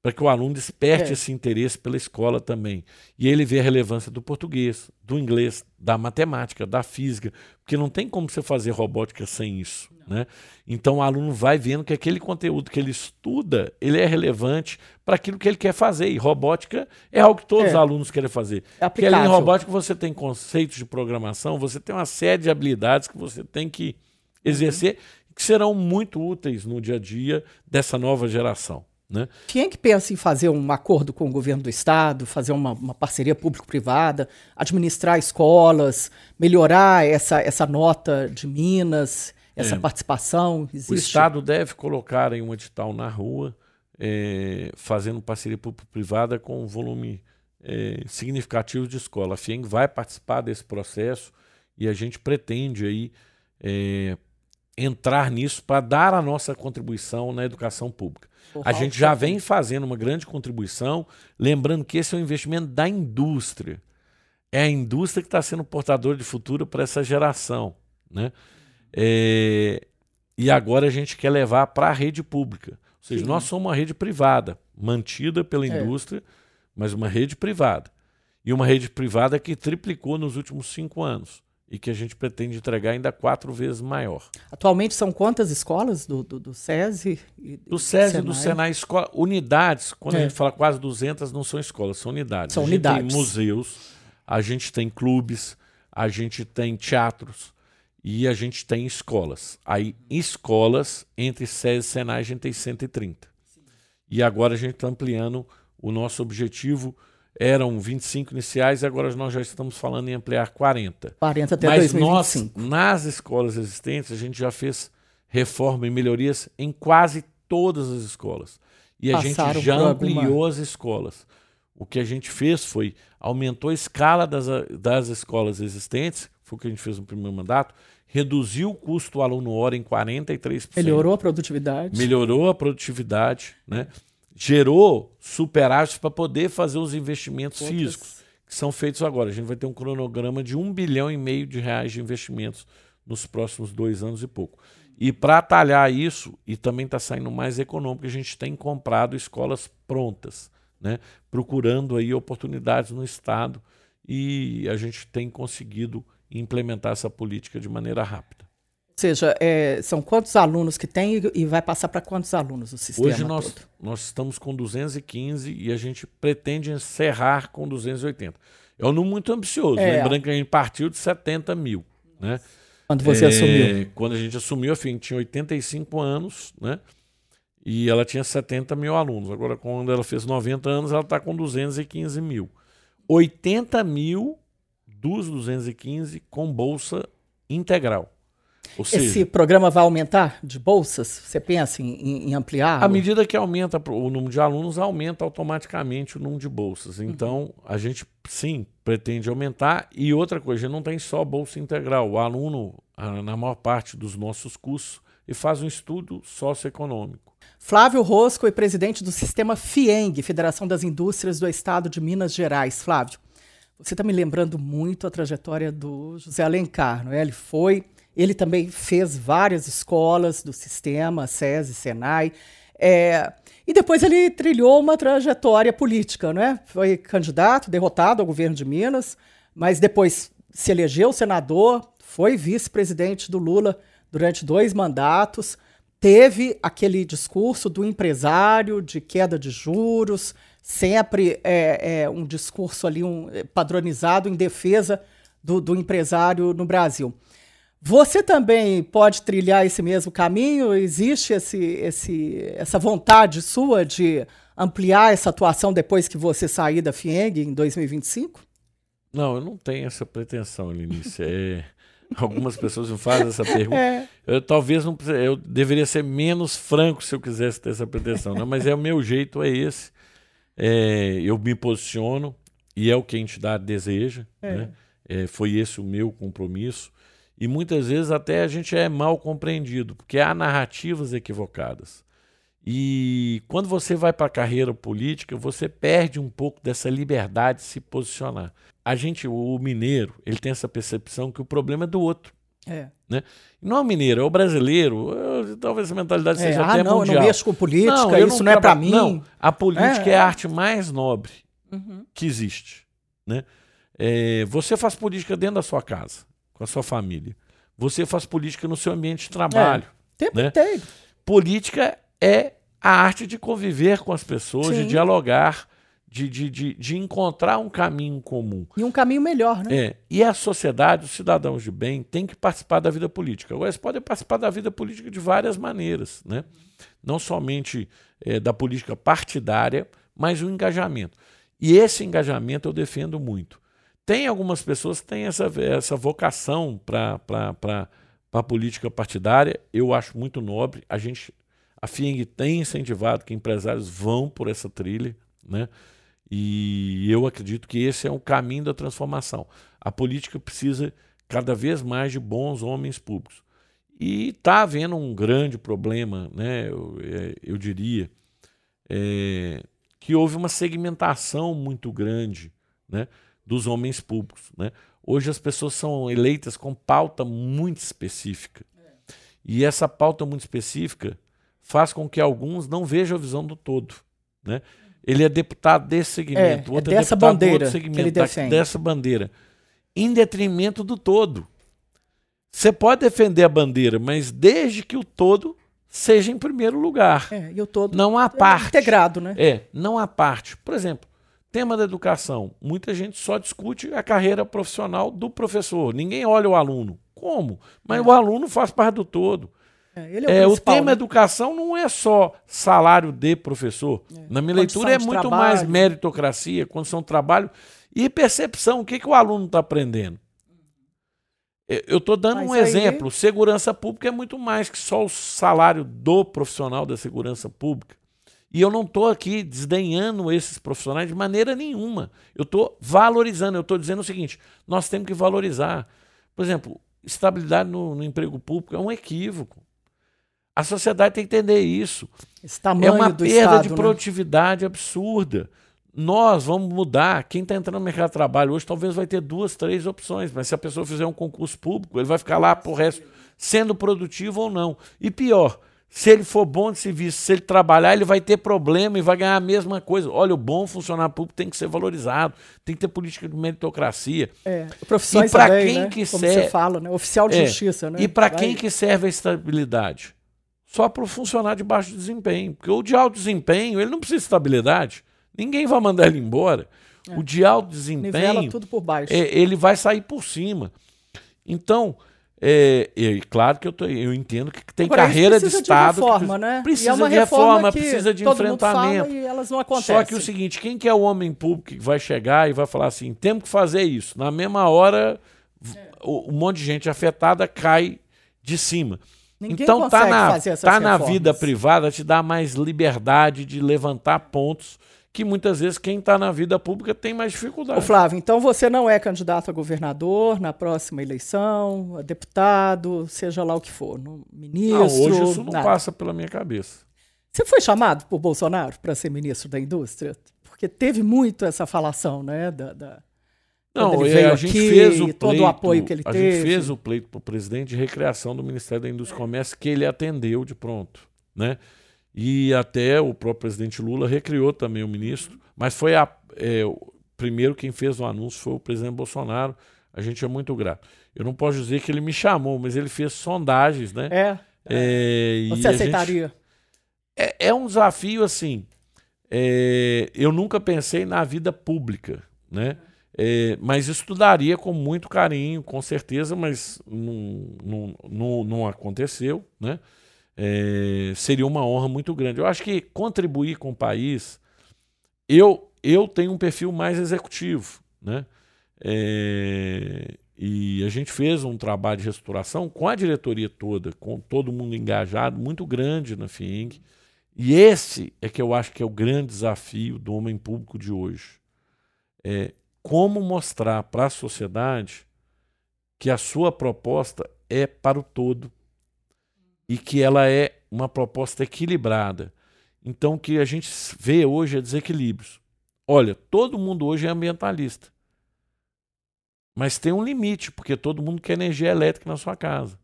para que o aluno desperte é. esse interesse pela escola também. E ele vê a relevância do português, do inglês, da matemática, da física, porque não tem como você fazer robótica sem isso. Né? Então o aluno vai vendo que aquele conteúdo que ele estuda, ele é relevante para aquilo que ele quer fazer. E robótica é algo que todos é. os alunos querem fazer. É porque além de robótica você tem conceitos de programação, você tem uma série de habilidades que você tem que exercer, uhum. que serão muito úteis no dia a dia dessa nova geração. Né? Quem é que pensa em fazer um acordo com o governo do estado, fazer uma, uma parceria público-privada, administrar escolas, melhorar essa, essa nota de Minas, essa é, participação? Existe? O estado deve colocar em um edital na rua, é, fazendo parceria público-privada com um volume é, significativo de escola. A FIENG vai participar desse processo e a gente pretende aí é, entrar nisso para dar a nossa contribuição na educação pública. A gente já vem fazendo uma grande contribuição, lembrando que esse é um investimento da indústria. É a indústria que está sendo portadora de futuro para essa geração. Né? É... E agora a gente quer levar para a rede pública. Ou seja, Sim. nós somos uma rede privada, mantida pela é. indústria, mas uma rede privada. E uma rede privada que triplicou nos últimos cinco anos e que a gente pretende entregar ainda quatro vezes maior. Atualmente são quantas escolas do, do, do SESI? E, do SESI e do Senai, escola, unidades, quando é. a gente fala quase 200, não são escolas, são unidades. São a gente unidades. tem museus, a gente tem clubes, a gente tem teatros e a gente tem escolas. Aí, escolas, entre SESI e Senai, a gente tem 130. Sim. E agora a gente está ampliando o nosso objetivo eram 25 iniciais e agora nós já estamos falando em ampliar 40. 40 até Mas 2025. nós, nas escolas existentes, a gente já fez reforma e melhorias em quase todas as escolas. E a Passaram gente já ampliou alguma... as escolas. O que a gente fez foi aumentou a escala das, das escolas existentes, foi o que a gente fez no primeiro mandato, reduziu o custo aluno hora em 43%. Melhorou a produtividade. Melhorou a produtividade, né? Gerou superávit para poder fazer os investimentos físicos que são feitos agora. A gente vai ter um cronograma de um bilhão e meio de reais de investimentos nos próximos dois anos e pouco. E para atalhar isso, e também está saindo mais econômico, a gente tem comprado escolas prontas, né? procurando aí oportunidades no Estado e a gente tem conseguido implementar essa política de maneira rápida seja, é, são quantos alunos que tem e vai passar para quantos alunos o sistema Hoje nós, todo? nós estamos com 215 e a gente pretende encerrar com 280. É um número muito ambicioso, é. lembrando que a gente partiu de 70 mil. Né? Quando você é, assumiu? Quando a gente assumiu, a FIM tinha 85 anos, né? E ela tinha 70 mil alunos. Agora, quando ela fez 90 anos, ela está com 215 mil. 80 mil dos 215 com bolsa integral. Seja, Esse programa vai aumentar de bolsas? Você pensa em, em ampliar? À medida que aumenta o número de alunos, aumenta automaticamente o número de bolsas. Uhum. Então, uhum. a gente, sim, pretende aumentar. E outra coisa, a gente não tem só bolsa integral. O aluno, na maior parte dos nossos cursos, e faz um estudo socioeconômico. Flávio Rosco é presidente do sistema FIENG, Federação das Indústrias do Estado de Minas Gerais. Flávio, você está me lembrando muito a trajetória do José Alencar, não é? Ele foi ele também fez várias escolas do sistema, SESI, Senai. É, e depois ele trilhou uma trajetória política, né? Foi candidato, derrotado ao governo de Minas, mas depois se elegeu senador, foi vice-presidente do Lula durante dois mandatos, teve aquele discurso do empresário de queda de juros, sempre é, é um discurso ali um, padronizado em defesa do, do empresário no Brasil. Você também pode trilhar esse mesmo caminho? Existe esse, esse, essa vontade sua de ampliar essa atuação depois que você sair da FIENG em 2025? Não, eu não tenho essa pretensão, Linice. É, algumas pessoas me fazem essa pergunta. É. Eu talvez não eu deveria ser menos franco se eu quisesse ter essa pretensão, né? mas é o meu jeito é esse. É, eu me posiciono e é o que a entidade deseja. É. Né? É, foi esse o meu compromisso. E muitas vezes até a gente é mal compreendido, porque há narrativas equivocadas. E quando você vai para a carreira política, você perde um pouco dessa liberdade de se posicionar. A gente, o mineiro, ele tem essa percepção que o problema é do outro. É. Né? não é o mineiro, é o brasileiro. Talvez a mentalidade é, seja ah, até não, mundial. Eu não mexo com política, não, isso não, não é para mim. Não, a política é, é, a arte mais nobre uhum. que existe. Né? É, você faz política dentro da sua casa, com a sua família. Você faz política no seu ambiente de trabalho. É, tempo né? inteiro. Política é a arte de conviver com as pessoas, Sim. de dialogar, de, de, de, de, encontrar um caminho comum. E um caminho melhor, né? É. E a sociedade, os cidadãos de bem, têm que participar da vida política. Agora, eles podem participar da vida política de várias maneiras, né? Não somente é, da política partidária, mas o engajamento. E esse engajamento eu defendo muito. Tem algumas pessoas que têm essa, essa vocação para a política partidária, eu acho muito nobre. A gente, a FIENG tem incentivado que empresários vão por essa trilha, né? E eu acredito que esse é o caminho da transformação. A política precisa cada vez mais de bons homens públicos. E está havendo um grande problema, né? eu, é, eu diria, é, que houve uma segmentação muito grande. Né? Dos homens públicos. Né? Hoje as pessoas são eleitas com pauta muito específica. E essa pauta muito específica faz com que alguns não vejam a visão do todo. Né? Ele é deputado desse segmento, é, outro é dessa é bandeira do segmento, defende. dessa bandeira, em detrimento do todo. Você pode defender a bandeira, mas desde que o todo seja em primeiro lugar. É, e o todo não há é parte. Integrado, né? É, não há parte. Por exemplo, Tema da educação. Muita gente só discute a carreira profissional do professor. Ninguém olha o aluno. Como? Mas é. o aluno faz parte do todo. É, é, o, é, o, tema né? educação não é só salário de professor. É. Na minha condição leitura é muito trabalho. mais meritocracia, condição de trabalho e percepção. O que, que o aluno está aprendendo? Eu estou dando Mas um aí... exemplo. Segurança pública é muito mais que só o salário do profissional da segurança pública. E eu não estou aqui desdenhando esses profissionais de maneira nenhuma. Eu estou valorizando, eu estou dizendo o seguinte: nós temos que valorizar. Por exemplo, estabilidade no, no, emprego público é um equívoco. A sociedade tem que entender isso. é uma perda Estado, de né? produtividade né? absurda. Nós vamos mudar. Quem está entrando no mercado de trabalho hoje talvez vai ter duas, três opções, mas se a pessoa fizer um concurso público, ele vai ficar lá por resto, sendo produtivo ou não. E pior, se ele for bom de serviço, se ele trabalhar, ele vai ter problema e vai ganhar a mesma coisa. Olha, o bom funcionário público tem que ser valorizado, tem que ter política de meritocracia. É, profissões e para quem né? que Como serve, você fala, né? Oficial de é, justiça, né? E para quem que serve a estabilidade? Só para o funcionário de baixo desempenho. Porque o de alto desempenho, ele não precisa de estabilidade. Ninguém vai mandar ele embora. É. O de alto desempenho, Nivela tudo por baixo. É, ele vai sair por cima. Então, é, e claro que eu, tô, eu entendo que tem Agora, carreira de Estado. De reforma, que né? Precisa é de reforma, precisa de enfrentamento. e elas não acontecem. Só que o seguinte: quem que é o homem público que vai chegar e vai falar assim, temos que fazer isso? Na mesma hora, é. um monte de gente afetada cai de cima. Ninguém então tá na, tá na vida privada te dá mais liberdade de levantar pontos que muitas vezes quem está na vida pública tem mais dificuldade. Ô Flávio, então você não é candidato a governador na próxima eleição, a deputado, seja lá o que for, no ministro. Não, hoje isso não nada. passa pela minha cabeça. Você foi chamado por Bolsonaro para ser ministro da Indústria? Porque teve muito essa falação, né? Da, da não, ele veio a gente aqui, fez o pleito, todo o apoio que ele a teve. A gente fez o pleito para o presidente de recriação do Ministério da Indústria e Comércio, que ele atendeu de pronto, né? E até o próprio presidente Lula recriou também o ministro, mas foi a, é, primeiro quem fez o anúncio foi o presidente Bolsonaro. a gente é muito grato. Eu não posso dizer que ele me chamou, mas ele fez sondagens, né? É. É, e Você a gente- aceitaria? é, é um desafio assim. é, eu nunca pensei na vida pública, né? É, mas estudaria com muito carinho, com certeza, mas não, não, não, não aconteceu, né? É, seria uma honra muito grande. Eu acho que contribuir com o país, eu, eu tenho um perfil mais executivo, né? É, e a gente fez um trabalho de restauração com a diretoria toda, com todo mundo engajado, muito grande na FIENG. E esse é que eu acho que é o grande desafio do homem público de hoje. É como mostrar para a sociedade que a sua proposta é para o todo e que ela é uma proposta equilibrada. Então, o que a gente vê hoje é desequilíbrios. Olha, todo mundo hoje é ambientalista. Mas tem um limite, porque todo mundo quer energia elétrica na sua casa.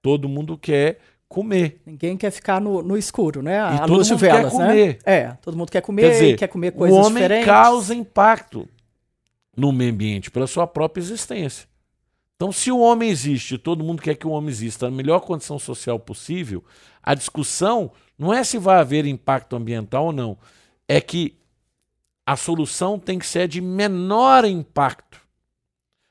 Todo mundo quer comer. Ninguém quer ficar no, no escuro, né? A todo luz de mundo quer velas, comer. né? É, todo mundo quer comer Quer dizer, e quer comer coisas o homem diferentes. causa impacto no meio ambiente pela sua própria existência. Então, se o homem existe e todo mundo quer que o homem exista na melhor condição social possível, a discussão não é se vai haver impacto ambiental ou não, é que a solução tem que ser de menor impacto,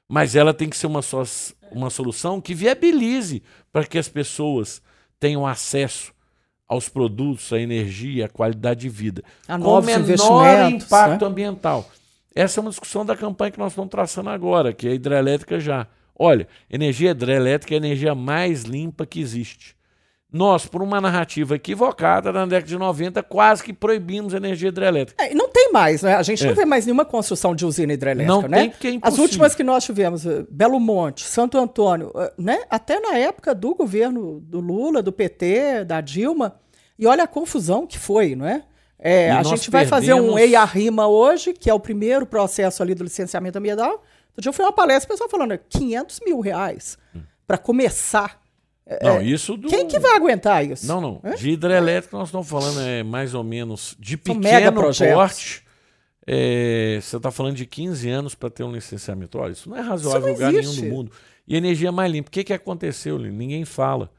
mas ela tem que ser uma, so uma solução que viabilize para que as pessoas tenham acesso aos produtos, à energia, à qualidade de vida, A com menor impacto né? ambiental. Essa é uma discussão da campanha que nós estamos traçando agora, que é a hidrelétrica já. Olha, energia hidrelétrica é a energia mais limpa que existe. Nós, por uma narrativa equivocada, na década de 90, quase que proibimos a energia hidrelétrica. É, e não tem mais, né? A gente É. não vê mais nenhuma construção de usina hidrelétrica, Não né? tem, porque é As impossível. últimas que nós tivemos, eh, Belo Monte, Santo Antônio, eh, né? Até na época do governo do Lula, do PT, da Dilma. E olha a confusão que foi, não é? É, a gente vai fazer um EIA-RIMA hoje, que é o primeiro processo ali do licenciamento ambiental. Outro dia eu fui a uma palestra, o pessoal falando, é 500 mil reais para começar. Não, isso do. Quem que vai aguentar isso? Não, não. É? De hidrelétrica nós estamos falando é mais ou menos de pequeno porte. É, você está falando de 15 anos para ter um licenciamento. Olha, isso não é razoável em lugar nenhum do mundo. E energia mais limpa. O que, que aconteceu, Lino? Ninguém fala.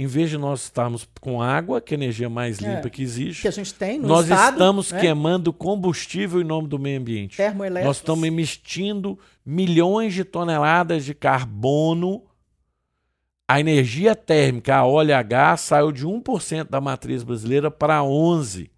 Em vez de nós estarmos com água, que é a energia mais É, limpa que existe, Que a gente tem no nós estado, estamos né? queimando combustível em nome do meio ambiente. Nós estamos emitindo milhões de toneladas de carbono. A energia térmica, a óleo e a gás, saiu de 1% da matriz brasileira para 11%.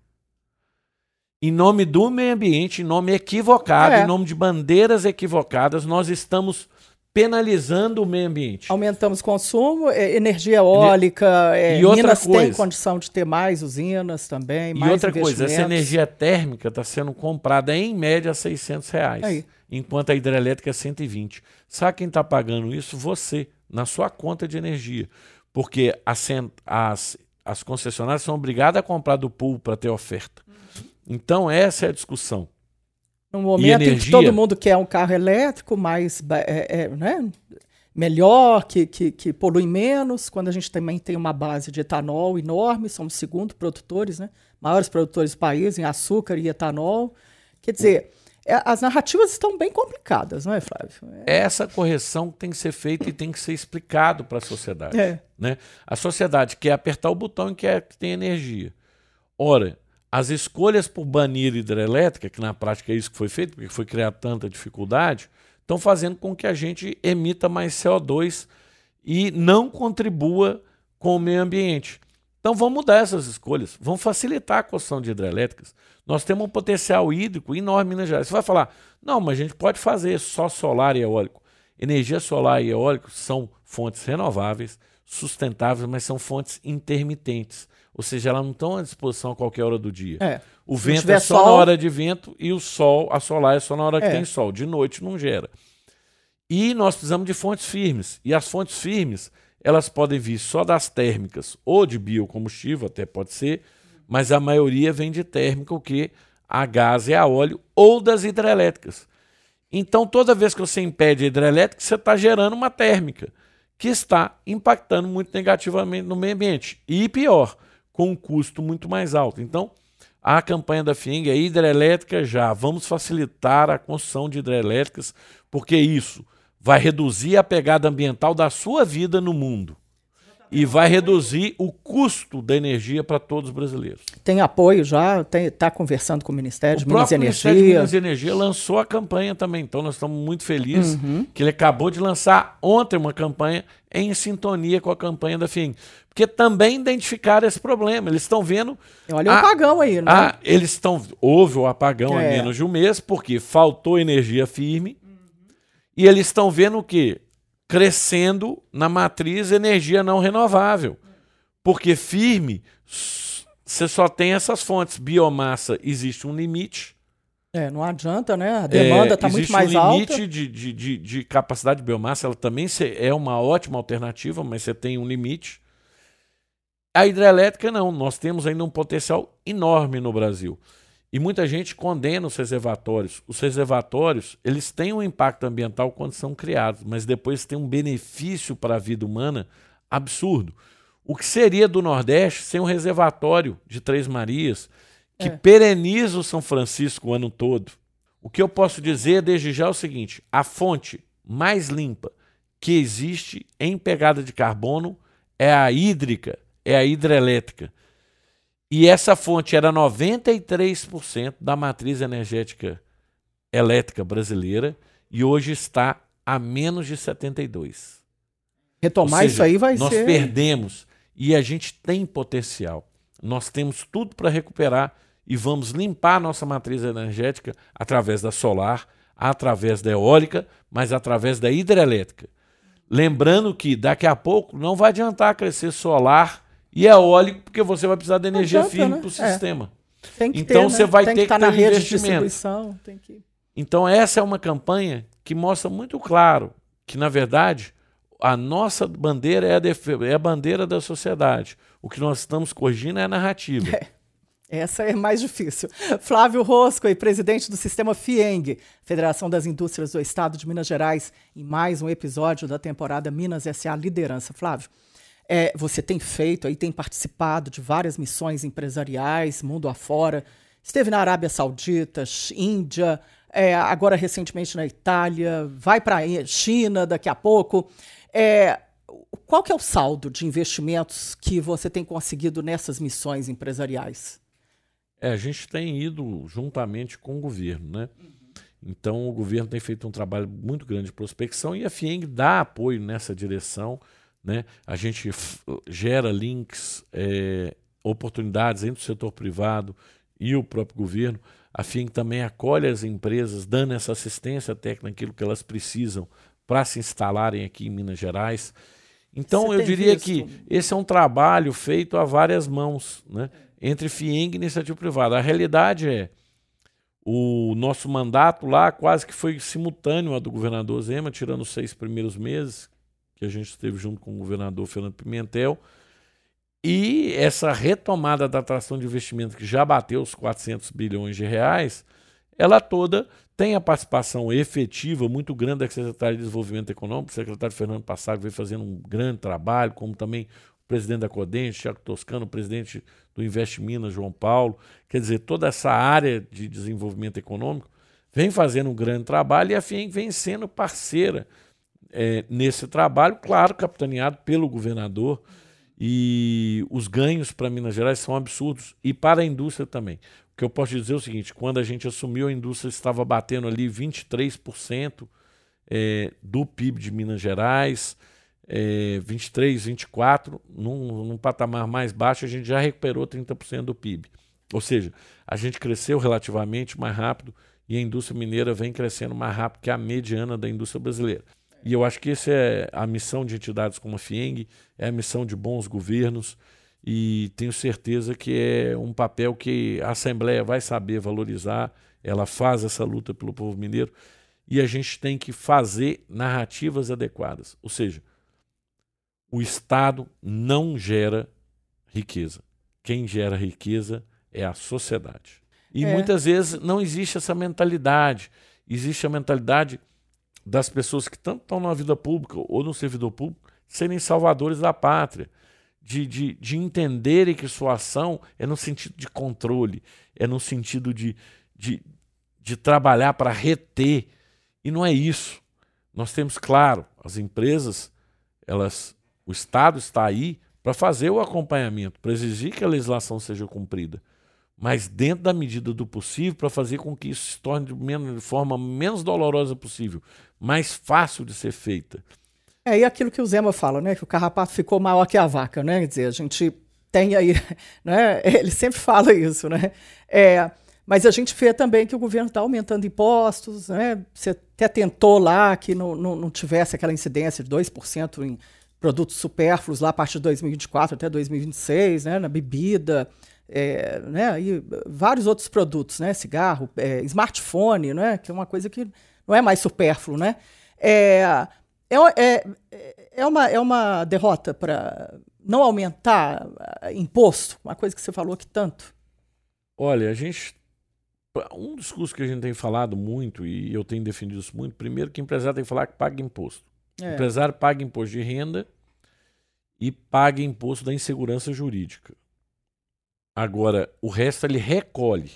Em nome do meio ambiente, em nome equivocado, É. em nome de bandeiras equivocadas, nós estamos penalizando o meio ambiente. Aumentamos o consumo, é, energia eólica, é, E outra Minas tem coisa. condição de ter mais usinas também, E outra coisa, essa energia térmica está sendo comprada em média a 600 reais, Aí. enquanto a hidrelétrica é 120. Sabe quem está pagando isso? Você, na sua conta de energia. Porque as, as, as concessionárias são obrigadas a comprar do pool para ter oferta. Então, essa é a discussão. No momento em que todo mundo quer um carro elétrico mais é, é, né, melhor, que, que, que polui menos, quando a gente também tem uma base de etanol enorme, somos segundo produtores, né, maiores produtores do país em açúcar e etanol. Quer dizer, é, as narrativas estão bem complicadas, não é, Flávio? É, Essa correção tem que ser feita e tem que ser explicado para a sociedade. É. né? A sociedade quer apertar o botão e quer que tenha energia. Ora, as escolhas por banir hidrelétrica, que na prática é isso que foi feito, porque foi criada tanta dificuldade, estão fazendo com que a gente emita mais CO2 e não contribua com o meio ambiente. Então vamos mudar essas escolhas, vamos facilitar a construção de hidrelétricas. Nós temos um potencial hídrico enorme em Minas Gerais. Você vai falar, não, mas a gente pode fazer só solar e eólico. Energia solar e eólico são fontes renováveis, sustentáveis, mas são fontes intermitentes. Ou seja, elas não estão à disposição a qualquer hora do dia. É. O Se vento é só na sol- hora de vento e o sol, a solar é só na hora que É. tem sol. De noite não gera. E nós precisamos de fontes firmes. E as fontes firmes, elas podem vir só das térmicas ou de biocombustível, até pode ser, mas a maioria vem de térmica, o que a gás e a óleo, ou das hidrelétricas. Então, toda vez que você impede a hidrelétrica, você está gerando uma térmica, que está impactando muito negativamente no meio ambiente. E pior, com um custo muito mais alto. Então, a campanha da FIENG é hidrelétrica já. Vamos facilitar a construção de hidrelétricas, porque isso vai reduzir a pegada ambiental da sua vida no mundo e vai reduzir o custo da energia para todos os brasileiros. Tem apoio já? Está conversando com o Ministério o de Minas e Energia? O Ministério de Minas e Energia lançou a campanha também, então nós estamos muito felizes uhum. que ele acabou de lançar ontem uma campanha em sintonia com a campanha da FIM. Porque também identificaram esse problema. Eles estão vendo. Olha o apagão aí, né? A, eles estão. Houve o apagão é. há menos de um mês, porque faltou energia firme. Uhum. E eles estão vendo o quê? Crescendo na matriz energia não renovável. Porque firme, você só tem essas fontes. Biomassa, existe um limite. É, não adianta, né? A demanda está é, muito mais alta. Existe um limite de, de, de, de, capacidade de biomassa, ela também é uma ótima alternativa, mas você tem um limite. A hidrelétrica não, nós temos ainda um potencial enorme no Brasil. E muita gente condena os reservatórios. Os reservatórios, eles têm um impacto ambiental quando são criados, mas depois tem um benefício para a vida humana absurdo. O que seria do Nordeste sem um reservatório de Três Marias que é. pereniza o São Francisco o ano todo? O que eu posso dizer desde já é o seguinte: a fonte mais limpa que existe em pegada de carbono é a hídrica, é a hidrelétrica. E essa fonte era 93% da matriz energética elétrica brasileira e hoje está a menos de 72. Retomar seja, isso aí vai nós ser. Nós perdemos e a gente tem potencial. Nós temos tudo para recuperar e vamos limpar a nossa matriz energética através da solar, através da eólica, mas através da hidrelétrica. Lembrando que daqui a pouco não vai adiantar crescer solar e é eólico, porque você vai precisar de energia adianta, firme né? para o é. sistema. Tem que então ter, você né? vai tem ter que, que, tá ter na rede investimento. De tem que... Então essa é uma campanha que mostra muito claro que, na verdade, a nossa bandeira é a, é a bandeira da sociedade. O que nós estamos corrigindo é a narrativa. *laughs* É. Essa é mais difícil. Flávio Rosco, presidente do sistema FIENG, Federação das Indústrias do Estado de Minas Gerais, em mais um episódio da temporada Minas SA Liderança. Flávio, é, você tem feito aí, tem participado de várias missões empresariais, mundo afora. Esteve na Arábia Saudita, Índia, é, agora recentemente na Itália, vai para a China daqui a pouco. É, qual que é o saldo de investimentos que você tem conseguido nessas missões empresariais? É, a gente tem ido juntamente com o governo, né? Então o governo tem feito um trabalho muito grande de prospecção e a FIENG dá apoio nessa direção. Né? A gente gera links, é, oportunidades entre o setor privado e o próprio governo. A FIENG também acolhe as empresas, dando essa assistência técnica, aquilo que elas precisam para se instalarem aqui em Minas Gerais. Então, Você eu diria visto? que esse é um trabalho feito a várias mãos, né? entre FIENG e iniciativa privada. A realidade é, o nosso mandato lá quase que foi simultâneo ao do governador Zema, tirando os seis primeiros meses, que a gente esteve junto com o governador Fernando Pimentel. E essa retomada da atração de investimento, que já bateu os 400 bilhões de reais, ela toda tem a participação efetiva muito grande da Secretaria de Desenvolvimento Econômico. O secretário Fernando Passaro vem fazendo um grande trabalho, como também o presidente da Codente, Tiago Toscano, o presidente do Invest Minas, João Paulo. Quer dizer, toda essa área de desenvolvimento econômico vem fazendo um grande trabalho e a FIEM vem sendo parceira é, nesse trabalho, claro, capitaneado pelo governador. E os ganhos para Minas Gerais são absurdos e para a indústria também. O que eu posso dizer é o seguinte: quando a gente assumiu, a indústria estava batendo ali 23% é, do PIB de Minas Gerais, é, 23, 24, num, num patamar mais baixo, a gente já recuperou 30% do PIB. Ou seja, a gente cresceu relativamente mais rápido e a indústria mineira vem crescendo mais rápido que a mediana da indústria brasileira. E eu acho que essa é a missão de entidades como a FIENG, é a missão de bons governos, e tenho certeza que é um papel que a Assembleia vai saber valorizar, ela faz essa luta pelo povo mineiro, e a gente tem que fazer narrativas adequadas. Ou seja, o Estado não gera riqueza. Quem gera riqueza é a sociedade. E é. muitas vezes não existe essa mentalidade. Existe a mentalidade das pessoas que tanto estão na vida pública ou no servidor público serem salvadores da pátria, de, de, de entenderem que sua ação é no sentido de controle, é no sentido de, de, de trabalhar para reter. E não é isso. Nós temos, claro, as empresas, elas, o Estado está aí para fazer o acompanhamento, para exigir que a legislação seja cumprida, mas dentro da medida do possível, para fazer com que isso se torne de, menos, de forma menos dolorosa possível, mais fácil de ser feita. É, e aquilo que o Zema fala, né? Que o carrapato ficou maior que a vaca, né? Quer dizer, a gente tem aí, *laughs* né? Ele sempre fala isso, né? É, mas a gente vê também que o governo está aumentando impostos, né? Você até tentou lá que não, não, não tivesse aquela incidência de 2% em produtos supérfluos lá a partir de 2024 até 2026, né? Na bebida, é, né? E vários outros produtos, né? Cigarro, é, smartphone, né? Que é uma coisa que não é mais supérfluo, né? É, é, é, é, uma, é uma derrota para não aumentar imposto, uma coisa que você falou aqui tanto. Olha, a gente. Um discurso que a gente tem falado muito, e eu tenho defendido isso muito, primeiro que o empresário tem que falar que paga imposto. É. Empresário paga imposto de renda e paga imposto da insegurança jurídica. Agora, o resto ele recolhe.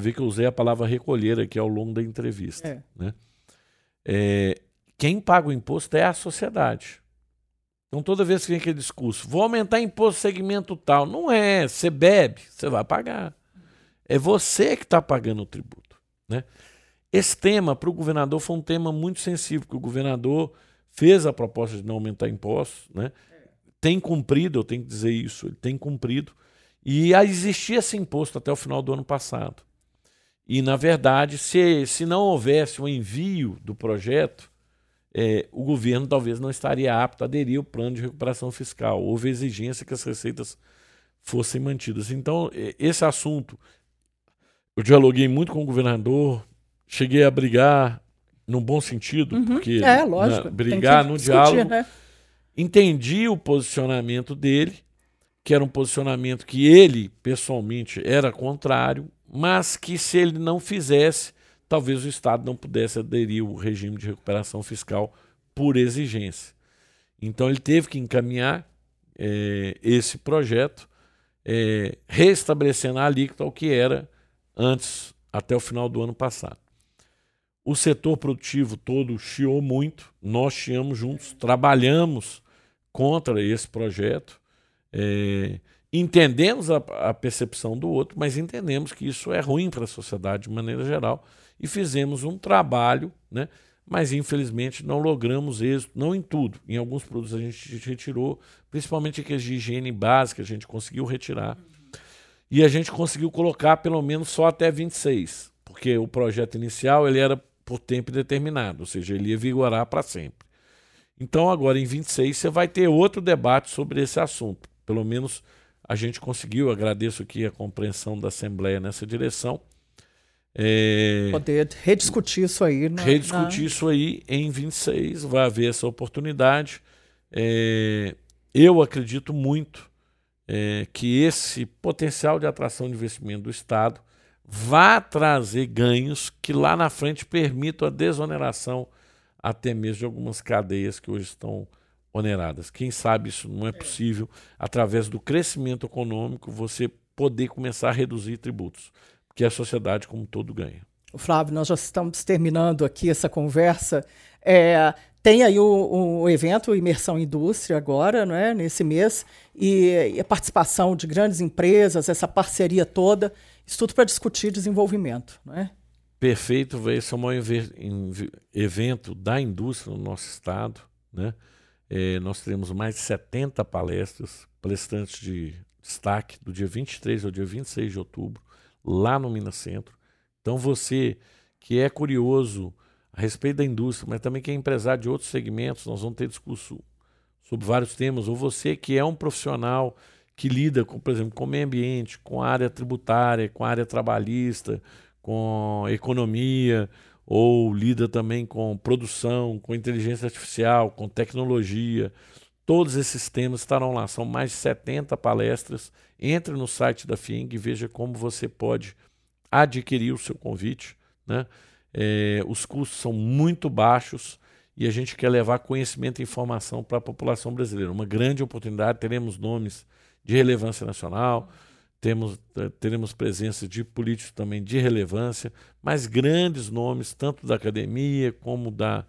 Você vê que eu usei a palavra recolher aqui ao longo da entrevista. É. Né? É, quem paga o imposto é a sociedade. Então, toda vez que vem aquele discurso, vou aumentar imposto segmento tal, não é. Você bebe, você vai pagar. É você que está pagando o tributo. Né? Esse tema, para o governador, foi um tema muito sensível, porque o governador fez a proposta de não aumentar impostos, né? tem cumprido, eu tenho que dizer isso, ele tem cumprido, e existia esse imposto até o final do ano passado. E, na verdade, se, se não houvesse o um envio do projeto, é, o governo talvez não estaria apto a aderir ao plano de recuperação fiscal. Houve exigência que as receitas fossem mantidas. Então, esse assunto, eu dialoguei muito com o governador, cheguei a brigar num bom sentido, uhum. porque é, lógico, né, brigar no diálogo. Né? Entendi o posicionamento dele, que era um posicionamento que ele, pessoalmente, era contrário, mas que se ele não fizesse, talvez o Estado não pudesse aderir ao regime de recuperação fiscal por exigência. Então ele teve que encaminhar é, esse projeto, é, restabelecendo a alíquota ao que era antes, até o final do ano passado. O setor produtivo todo chiou muito, nós chiamos juntos, trabalhamos contra esse projeto, é, entendemos a, a percepção do outro, mas entendemos que isso é ruim para a sociedade de maneira geral e fizemos um trabalho, né? mas infelizmente não logramos êxito, não em tudo. Em alguns produtos a gente retirou, principalmente aqueles de higiene básica, a gente conseguiu retirar. E a gente conseguiu colocar pelo menos só até 26, porque o projeto inicial ele era por tempo determinado, ou seja, ele ia vigorar para sempre. Então agora em 26 você vai ter outro debate sobre esse assunto. Pelo menos a gente conseguiu, agradeço aqui a compreensão da Assembleia nessa direção é, Poder rediscutir isso aí. Na, rediscutir na... isso aí em 26, vai haver essa oportunidade. É, eu acredito muito é, que esse potencial de atração de investimento do Estado vá trazer ganhos que lá na frente permitam a desoneração até mesmo de algumas cadeias que hoje estão oneradas. Quem sabe isso não é possível através do crescimento econômico você poder começar a reduzir tributos que a sociedade como um todo ganha. Flávio, nós já estamos terminando aqui essa conversa. É, tem aí o, o, evento Imersão Indústria agora, não é? nesse mês, e, e a participação de grandes empresas, essa parceria toda, isso tudo para discutir desenvolvimento. Não é? Perfeito, esse é o maior evento da indústria no nosso estado. Né? É, nós teremos mais de 70 palestras, palestrantes de destaque, do dia 23 ao dia 26 de outubro lá no Minas Centro. Então você que é curioso a respeito da indústria, mas também que é empresário de outros segmentos, nós vamos ter discurso sobre vários temas, ou você que é um profissional que lida com, por exemplo, com o meio ambiente, com a área tributária, com a área trabalhista, com economia, ou lida também com produção, com inteligência artificial, com tecnologia. Todos esses temas estarão lá. São mais de 70 palestras. Entre no site da FIENG e veja como você pode adquirir o seu convite. Né? É, os custos são muito baixos e a gente quer levar conhecimento e informação para a população brasileira. Uma grande oportunidade. Teremos nomes de relevância nacional, temos, eh, teremos presença de políticos também de relevância, mas grandes nomes, tanto da academia como da,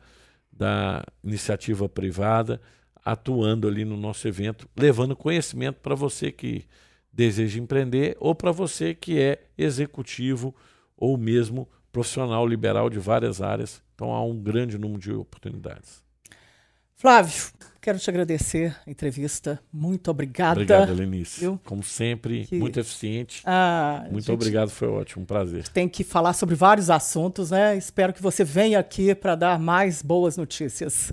da iniciativa privada, atuando ali no nosso evento, levando conhecimento para você que deseja empreender ou para você que é executivo ou mesmo profissional liberal de várias áreas. Então há um grande número de oportunidades. Flávio, quero te agradecer a entrevista. Muito obrigada. Obrigado, Lenice. Como sempre, que... muito eficiente. Ah, muito gente... obrigado, foi ótimo, um prazer. Tem que falar sobre vários assuntos, né? Espero que você venha aqui para dar mais boas notícias.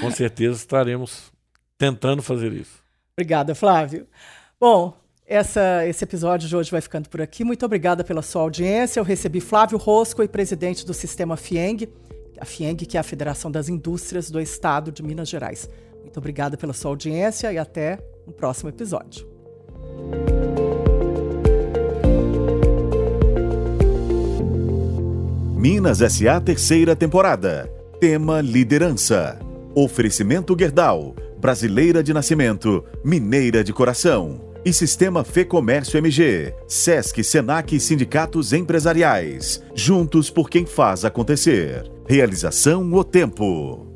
Com certeza estaremos tentando fazer isso. Obrigada, Flávio. Bom, essa, esse episódio de hoje vai ficando por aqui. Muito obrigada pela sua audiência. Eu recebi Flávio Rosco, presidente do Sistema FIENG, a FIENG, que é a Federação das Indústrias do Estado de Minas Gerais. Muito obrigada pela sua audiência e até um próximo episódio. Minas SA terceira temporada. Tema liderança. Oferecimento Gerdau, brasileira de nascimento, mineira de coração. E Sistema Fê Comércio MG, Sesc, Senac e sindicatos empresariais. Juntos por quem faz acontecer. Realização O Tempo.